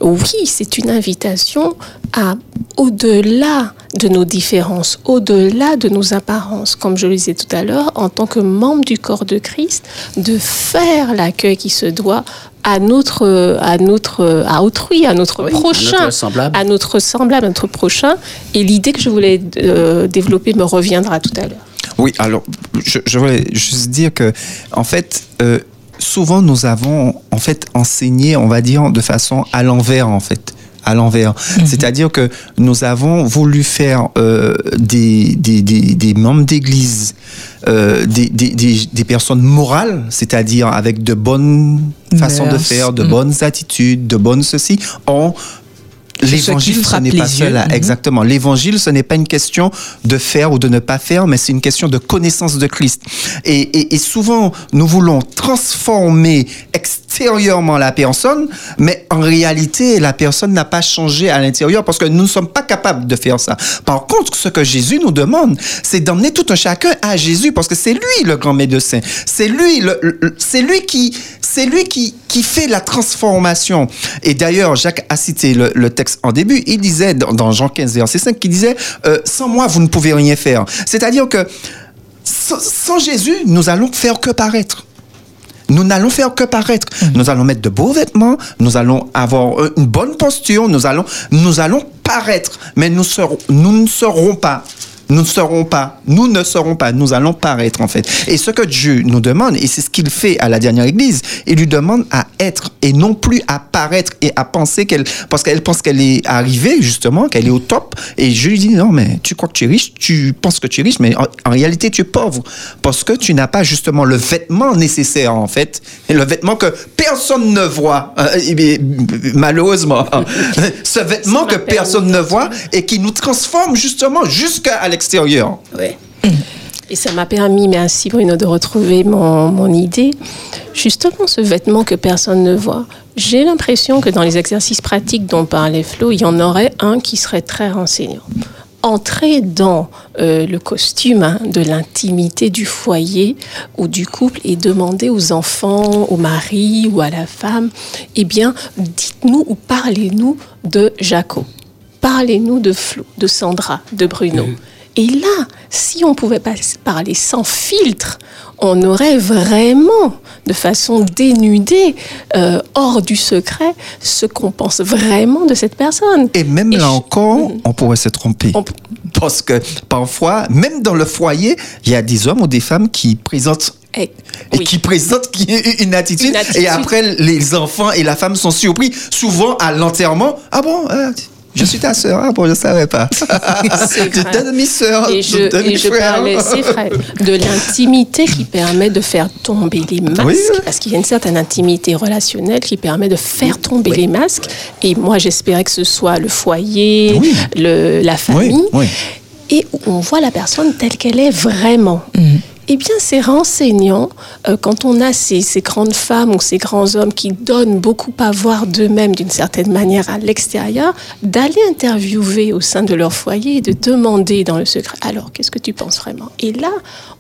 oui, c'est une invitation à, au-delà de nos différences, au-delà de nos apparences, comme je le disais tout à l'heure, en tant que membre du corps de Christ, de faire l'accueil qui se doit à notre, à notre, à autrui, à notre prochain, notre semblable. à notre semblable, à notre prochain. Et l'idée que je voulais euh, développer me reviendra tout à l'heure. Oui, alors je, je voulais juste dire que, en fait, euh, souvent nous avons en fait enseigné, on va dire, de façon à l'envers, en fait. À l'envers. C'est-à-dire que nous avons voulu faire euh, des, des, des, des membres d'église, euh, des, des, personnes morales, c'est-à-dire avec de bonnes façons de faire, de Mm. bonnes attitudes, de bonnes ceci, en L'évangile, ce n'est pas cela. Exactement. L'évangile, ce n'est pas une question de faire ou de ne pas faire, mais c'est une question de connaissance de Christ. Et, et, et souvent, nous voulons transformer extérieurement la personne, mais en réalité, la personne n'a pas changé à l'intérieur parce que nous ne sommes pas capables de faire ça. Par contre, ce que Jésus nous demande, c'est d'emmener tout un chacun à Jésus parce que c'est lui le grand médecin. C'est lui, le, le- c'est lui qui, c'est lui qui, qui fait la transformation. Et d'ailleurs, Jacques a cité le, le texte en début. Il disait dans, dans Jean 15, verset 5, qu'il disait euh, Sans moi, vous ne pouvez rien faire. C'est-à-dire que sans, sans Jésus, nous allons faire que paraître. Nous n'allons faire que paraître. Nous allons mettre de beaux vêtements, nous allons avoir euh, une bonne posture, nous allons, nous allons paraître, mais nous, serons, nous ne serons pas. Nous ne serons pas, nous ne serons pas, nous allons paraître en fait. Et ce que Dieu nous demande, et c'est ce qu'il fait à la dernière église, il lui demande à être et non plus à paraître et à penser qu'elle, parce qu'elle pense qu'elle est arrivée justement, qu'elle est au top. Et je lui dis non, mais tu crois que tu es riche, tu penses que tu es riche, mais en, en réalité tu es pauvre. Parce que tu n'as pas justement le vêtement nécessaire en fait, et le vêtement que personne ne voit, euh, malheureusement. Ce vêtement que personne ne voit et qui nous transforme justement jusqu'à l'extérieur. Et ça m'a permis, merci Bruno, de retrouver mon, mon idée. Justement, ce vêtement que personne ne voit. J'ai l'impression que dans les exercices pratiques dont parlait Flo, il y en aurait un qui serait très renseignant. Entrer dans euh, le costume hein, de l'intimité du foyer ou du couple et demander aux enfants, au mari ou à la femme, eh bien, dites-nous ou parlez-nous de Jaco. Parlez-nous de Flo, de Sandra, de Bruno. Et là, si on pouvait pas parler sans filtre, on aurait vraiment, de façon dénudée, euh, hors du secret, ce qu'on pense vraiment de cette personne. Et même là encore, on pourrait se tromper. Parce que parfois, même dans le foyer, il y a des hommes ou des femmes qui présentent et, qui présentent qui- une attitude, Une attitude. Et après, les enfants et la femme sont surpris, souvent à l'enterrement. Ah bon, euh, je suis ta sœur. Ah bon, je ne savais pas. Vrai. ta demi-sœur. Et je, ta et je demi-frère. parlais, c'est vrai, de l'intimité qui permet de faire tomber les masques. Oui. Parce qu'il y a une certaine intimité relationnelle qui permet de faire tomber les masques. Et moi, j'espérais que ce soit le foyer, le, la famille, et où on voit la personne telle qu'elle est vraiment. Eh bien, c'est renseignant euh, quand on a ces, grandes femmes ou ces grands hommes qui donnent beaucoup à voir d'eux-mêmes d'une certaine manière à l'extérieur, d'aller interviewer au sein de leur foyer et de demander dans le secret, alors qu'est-ce que tu penses vraiment? Et là,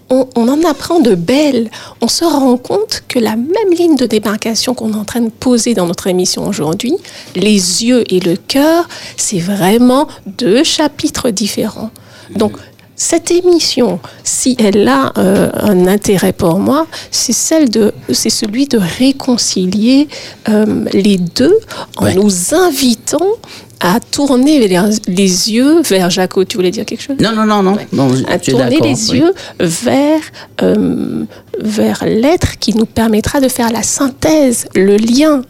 on, on en apprend de belles. On se rend compte que la même ligne de démarcation qu'on est en train de poser dans notre émission aujourd'hui, les yeux et le cœur, c'est vraiment deux chapitres différents. Donc, cette émission, si elle a euh, un intérêt pour moi, c'est celle de, c'est celui de réconcilier euh, les deux en nous invitant à tourner les, les yeux vers Jaco. Tu voulais dire quelque chose? Non, non, non, non. à tourner les oui. yeux vers, euh, vers l'être qui nous permettra de faire la synthèse, le lien.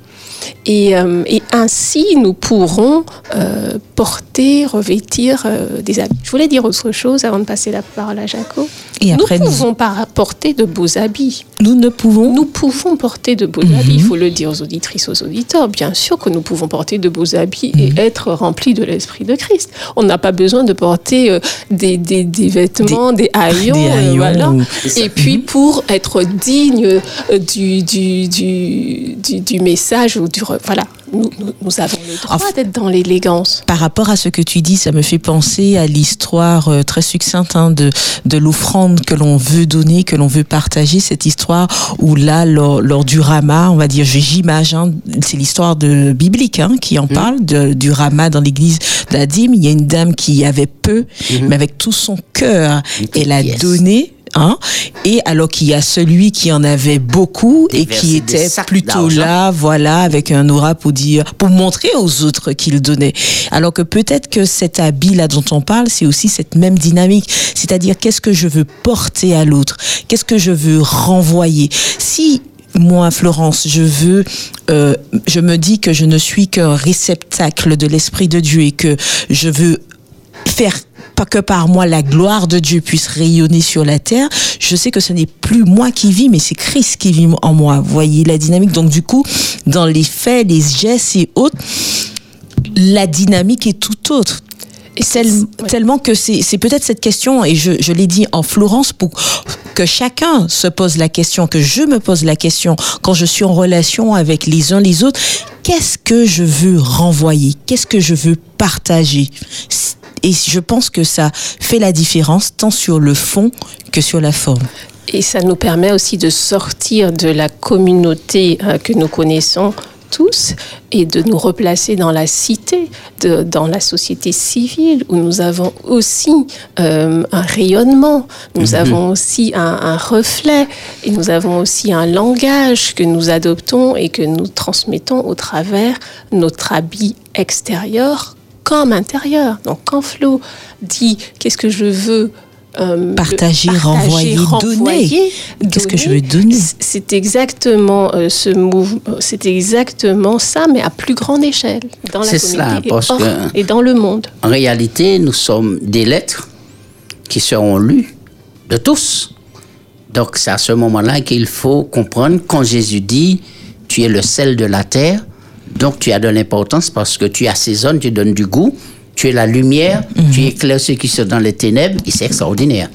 Et, euh, et ainsi, nous pourrons euh, porter, revêtir euh, des habits. Je voulais dire autre chose avant de passer la parole à Jaco. Et après, nous nous- pouvons pas porter de beaux habits. Nous ne pouvons. Nous pouvons porter de beaux Mhm. habits. Il faut le dire aux auditrices, aux auditeurs. Bien sûr que nous pouvons porter de beaux habits Mhm. et être remplis de l'esprit de Christ. On n'a pas besoin de porter euh, des, des, des vêtements, des, haillons, des euh, haillons voilà. ou- Et puis pour être digne du, du, du, du, du message ou du voilà. Nous, nous, nous avons le droit d'être dans l'élégance. Par rapport à ce que tu dis, ça me fait penser à l'histoire euh, très succincte hein, de, de l'offrande que l'on veut donner, que l'on veut partager. Cette histoire où là, lors, lors du Rama, on va dire, j'imagine, hein, c'est l'histoire de biblique hein, qui en parle de- du Rama dans l'église d'Adim. Il y a une dame qui avait peu, mais avec tout son cœur, elle a donné. Hein, et alors qu'il y a celui qui en avait beaucoup et qui était plutôt là, voilà, avec un aura pour dire, pour montrer aux autres qu'il donnait. Alors que peut-être que cet habit là dont on parle, c'est aussi cette même dynamique. C'est-à-dire, qu'est-ce que je veux porter à l'autre? Qu'est-ce que je veux renvoyer? Si moi, Florence, je veux, euh, je me dis que je ne suis qu'un réceptacle de l'Esprit de Dieu et que je veux faire pas que par moi la gloire de Dieu puisse rayonner sur la terre, je sais que ce n'est plus moi qui vis, mais c'est Christ qui vit en moi. Vous voyez la dynamique. Donc du coup, dans les faits, les gestes et autres, la dynamique est tout autre. Tel- Tellement que c'est c'est peut-être cette question, et je, je l'ai dit en Florence, pour que chacun se pose la question, que je me pose la question quand je suis en relation avec les uns les autres, qu'est-ce que je veux renvoyer? Qu'est-ce que je veux partager? Et je pense que ça fait la différence tant sur le fond que sur la forme. Et ça nous permet aussi de sortir de la communauté euh, que nous connaissons tous et de nous replacer dans la cité, de- dans la société civile où nous avons aussi euh, un rayonnement, nous Mhm. avons aussi un, un reflet et nous avons aussi un langage que nous adoptons et que nous transmettons au travers notre habit extérieur comme intérieur. Donc quand Flo dit qu'est-ce que je veux euh, Partager, le- renvoyer, donner. Qu'est-ce que je veux donner C'est exactement euh, ce mouvement, c'est exactement ça, mais à plus grande échelle dans la C'est communauté cela, et parce hors- que- et dans le monde. En réalité, nous sommes des lettres qui seront lues de tous. Donc c'est à ce moment-là qu'il faut comprendre quand Jésus dit, tu es le sel de la terre, donc tu as de l'importance parce que tu assaisonnes, tu donnes du goût, tu es la lumière, tu éclaires ceux qui sont dans les ténèbres, et c'est extraordinaire.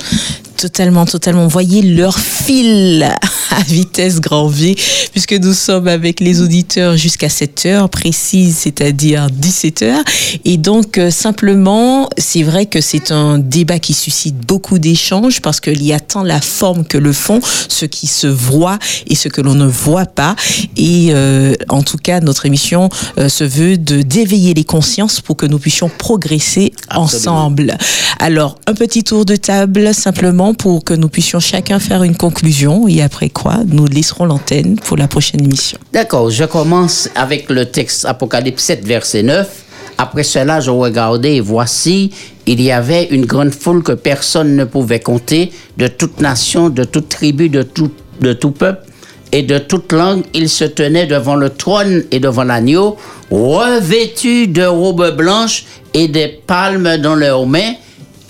Totalement, totalement. Voyez leur fil à vitesse grand V, puisque nous sommes avec les auditeurs jusqu'à 7 heures précises, c'est-à-dire 17 heures. Et donc, euh, simplement, c'est vrai que c'est un débat qui suscite beaucoup d'échanges parce qu'il y a tant la forme que le fond, ce qui se voit et ce que l'on ne voit pas. Et euh, en tout cas, notre émission euh, se veut de d'éveiller les consciences pour que nous puissions progresser ensemble. Alors, un petit tour de table simplement pour que nous puissions chacun faire une conclusion et après quoi, nous laisserons l'antenne pour la prochaine émission. D'accord, je commence avec le texte Apocalypse 7, verset 9. Après cela, je regardais et voici, il y avait une grande foule que personne ne pouvait compter, de toute nation, de toute tribu, de tout, de tout peuple et de toute langue. Ils se tenaient devant le trône et devant l'agneau, revêtus de robes blanches et des palmes dans leurs mains.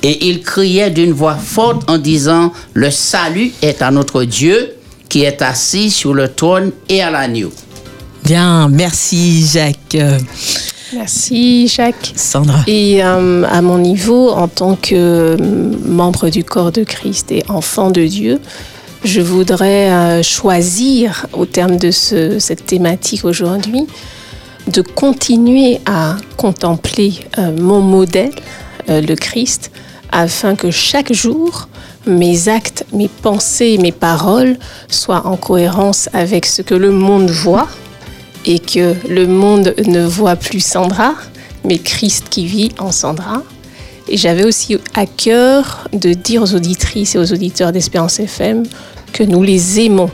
Et ils criaient d'une voix forte en disant, le salut est à notre Dieu qui est assis sur le trône et à l'agneau. Bien, merci Jacques. Merci Jacques. Sandra. Et euh, à mon niveau, en tant que euh, membre du corps de Christ et enfant de Dieu, je voudrais euh, choisir, au terme de ce- cette thématique aujourd'hui, de continuer à contempler euh, mon modèle, euh, le Christ, afin que chaque jour, mes actes, mes pensées, mes paroles soient en cohérence avec ce que le monde voit et que le monde ne voit plus Sandra, mais Christ qui vit en Sandra. Et j'avais aussi à cœur de dire aux auditrices et aux auditeurs d'Espérance FM que nous les aimons.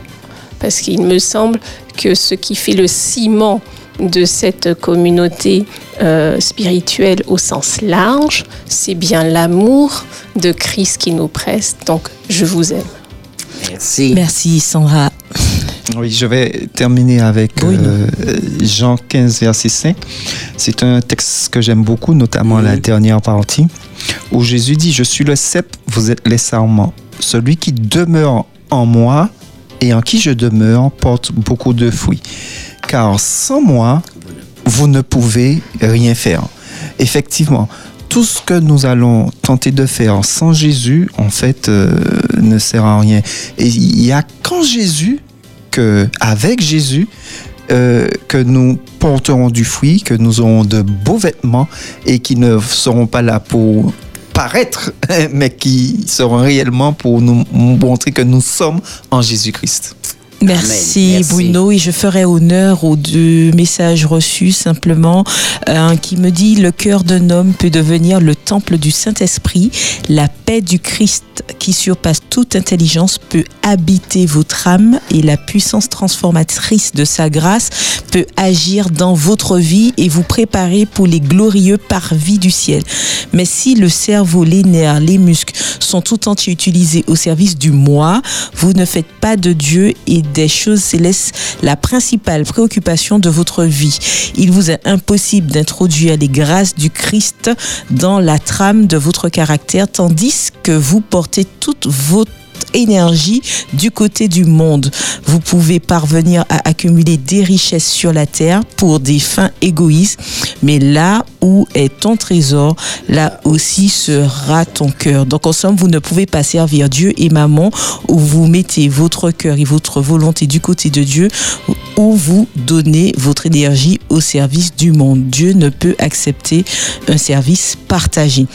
Parce qu'il me semble que ce qui fait le ciment de cette communauté euh, spirituelle au sens large, c'est bien l'amour de Christ qui nous presse. Donc, je vous aime. Merci. Merci Sandra. Oui, je vais terminer avec euh, Jean 15, verset 5. C'est un texte que j'aime beaucoup, notamment la dernière partie, où Jésus dit, Je suis le cep, vous êtes les sarments. Celui qui demeure en moi et en qui je demeure porte beaucoup de fruits. Car sans moi, vous ne pouvez rien faire. Effectivement, tout ce que nous allons tenter de faire sans Jésus, en fait, euh, ne sert à rien. Et il y a qu'en Jésus que, avec Jésus, euh, que nous porterons du fruit, que nous aurons de beaux vêtements et qui ne seront pas là pour paraître, mais qui seront réellement pour nous montrer que nous sommes en Jésus-Christ. Merci, Merci. Bruno et je ferai honneur aux deux messages reçus simplement un qui me dit le cœur d'un homme peut devenir le temple du Saint-Esprit, la paix du Christ qui surpasse toute intelligence peut habiter votre âme et la puissance transformatrice de sa grâce peut agir dans votre vie et vous préparer pour les glorieux parvis du ciel. Mais si le cerveau, les nerfs, les muscles sont tout entiers utilisés au service du moi, vous ne faites pas de Dieu et des choses célestes la principale préoccupation de votre vie. Il vous est impossible d'introduire les grâces du Christ dans la trame de votre caractère, tandis que vous portez toute votre énergie du côté du monde. Vous pouvez parvenir à accumuler des richesses sur la terre pour des fins égoïstes, mais là où est ton trésor, là aussi sera ton cœur. Donc en somme, vous ne pouvez pas servir Dieu et maman où vous mettez votre cœur et votre volonté du côté de Dieu, où vous donnez votre énergie au service du monde. Dieu ne peut accepter un service partagé.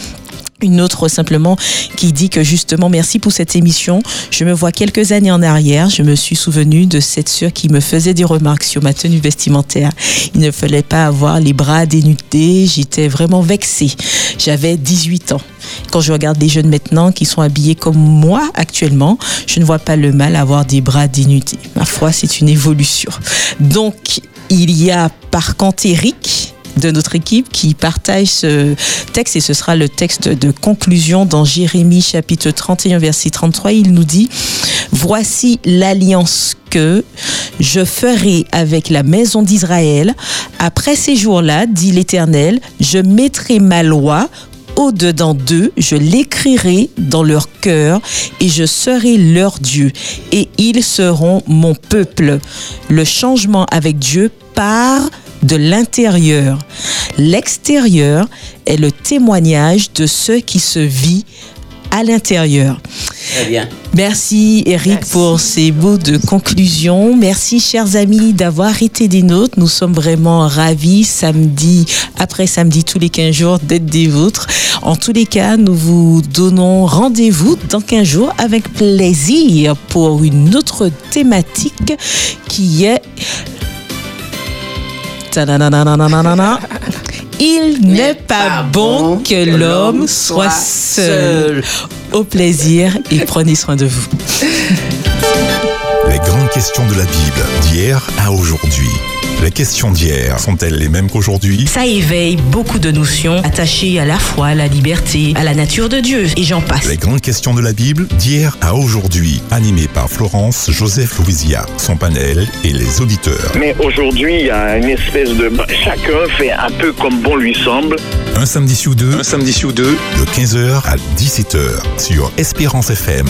Une autre simplement qui dit que justement merci pour cette émission. Je me vois quelques années en arrière, je me suis souvenu de cette sœur qui me faisait des remarques sur ma tenue vestimentaire. Il ne fallait pas avoir les bras dénudés, j'étais vraiment vexée. J'avais 18 ans. Quand je regarde les jeunes maintenant qui sont habillés comme moi actuellement, je ne vois pas le mal à avoir des bras dénudés. Ma foi, c'est une évolution. Donc, il y a par contre Eric de notre équipe qui partage ce texte et ce sera le texte de conclusion dans Jérémie chapitre 31 verset 33. Il nous dit, Voici l'alliance que je ferai avec la maison d'Israël. Après ces jours-là, dit l'Éternel, je mettrai ma loi au-dedans d'eux, je l'écrirai dans leur cœur et je serai leur Dieu et ils seront mon peuple. Le changement avec Dieu part de l'intérieur. L'extérieur est le témoignage de ce qui se vit à l'intérieur. Très bien. Merci Eric pour ces mots de conclusion. Merci chers amis d'avoir été des nôtres. Nous sommes vraiment ravis samedi après samedi tous les 15 jours d'être des vôtres. En tous les cas, nous vous donnons rendez-vous dans 15 jours avec plaisir pour une autre thématique qui est. Il n'est pas bon que l'homme soit seul. Au plaisir et prenez soin de vous. Les grandes questions de la Bible, d'hier à aujourd'hui. Les questions d'hier sont-elles les mêmes qu'aujourd'hui? Ça éveille beaucoup de notions attachées à la foi, à la liberté, à la nature de Dieu et j'en passe. Les grandes questions de la Bible, d'hier à aujourd'hui, animées par Florence Joseph Louisia, son panel et les auditeurs. Mais aujourd'hui, il y a une espèce de... Chacun fait un peu comme bon lui semble. Un samedi sur deux, un samedi sur deux, de 15h à 17h sur Espérance FM.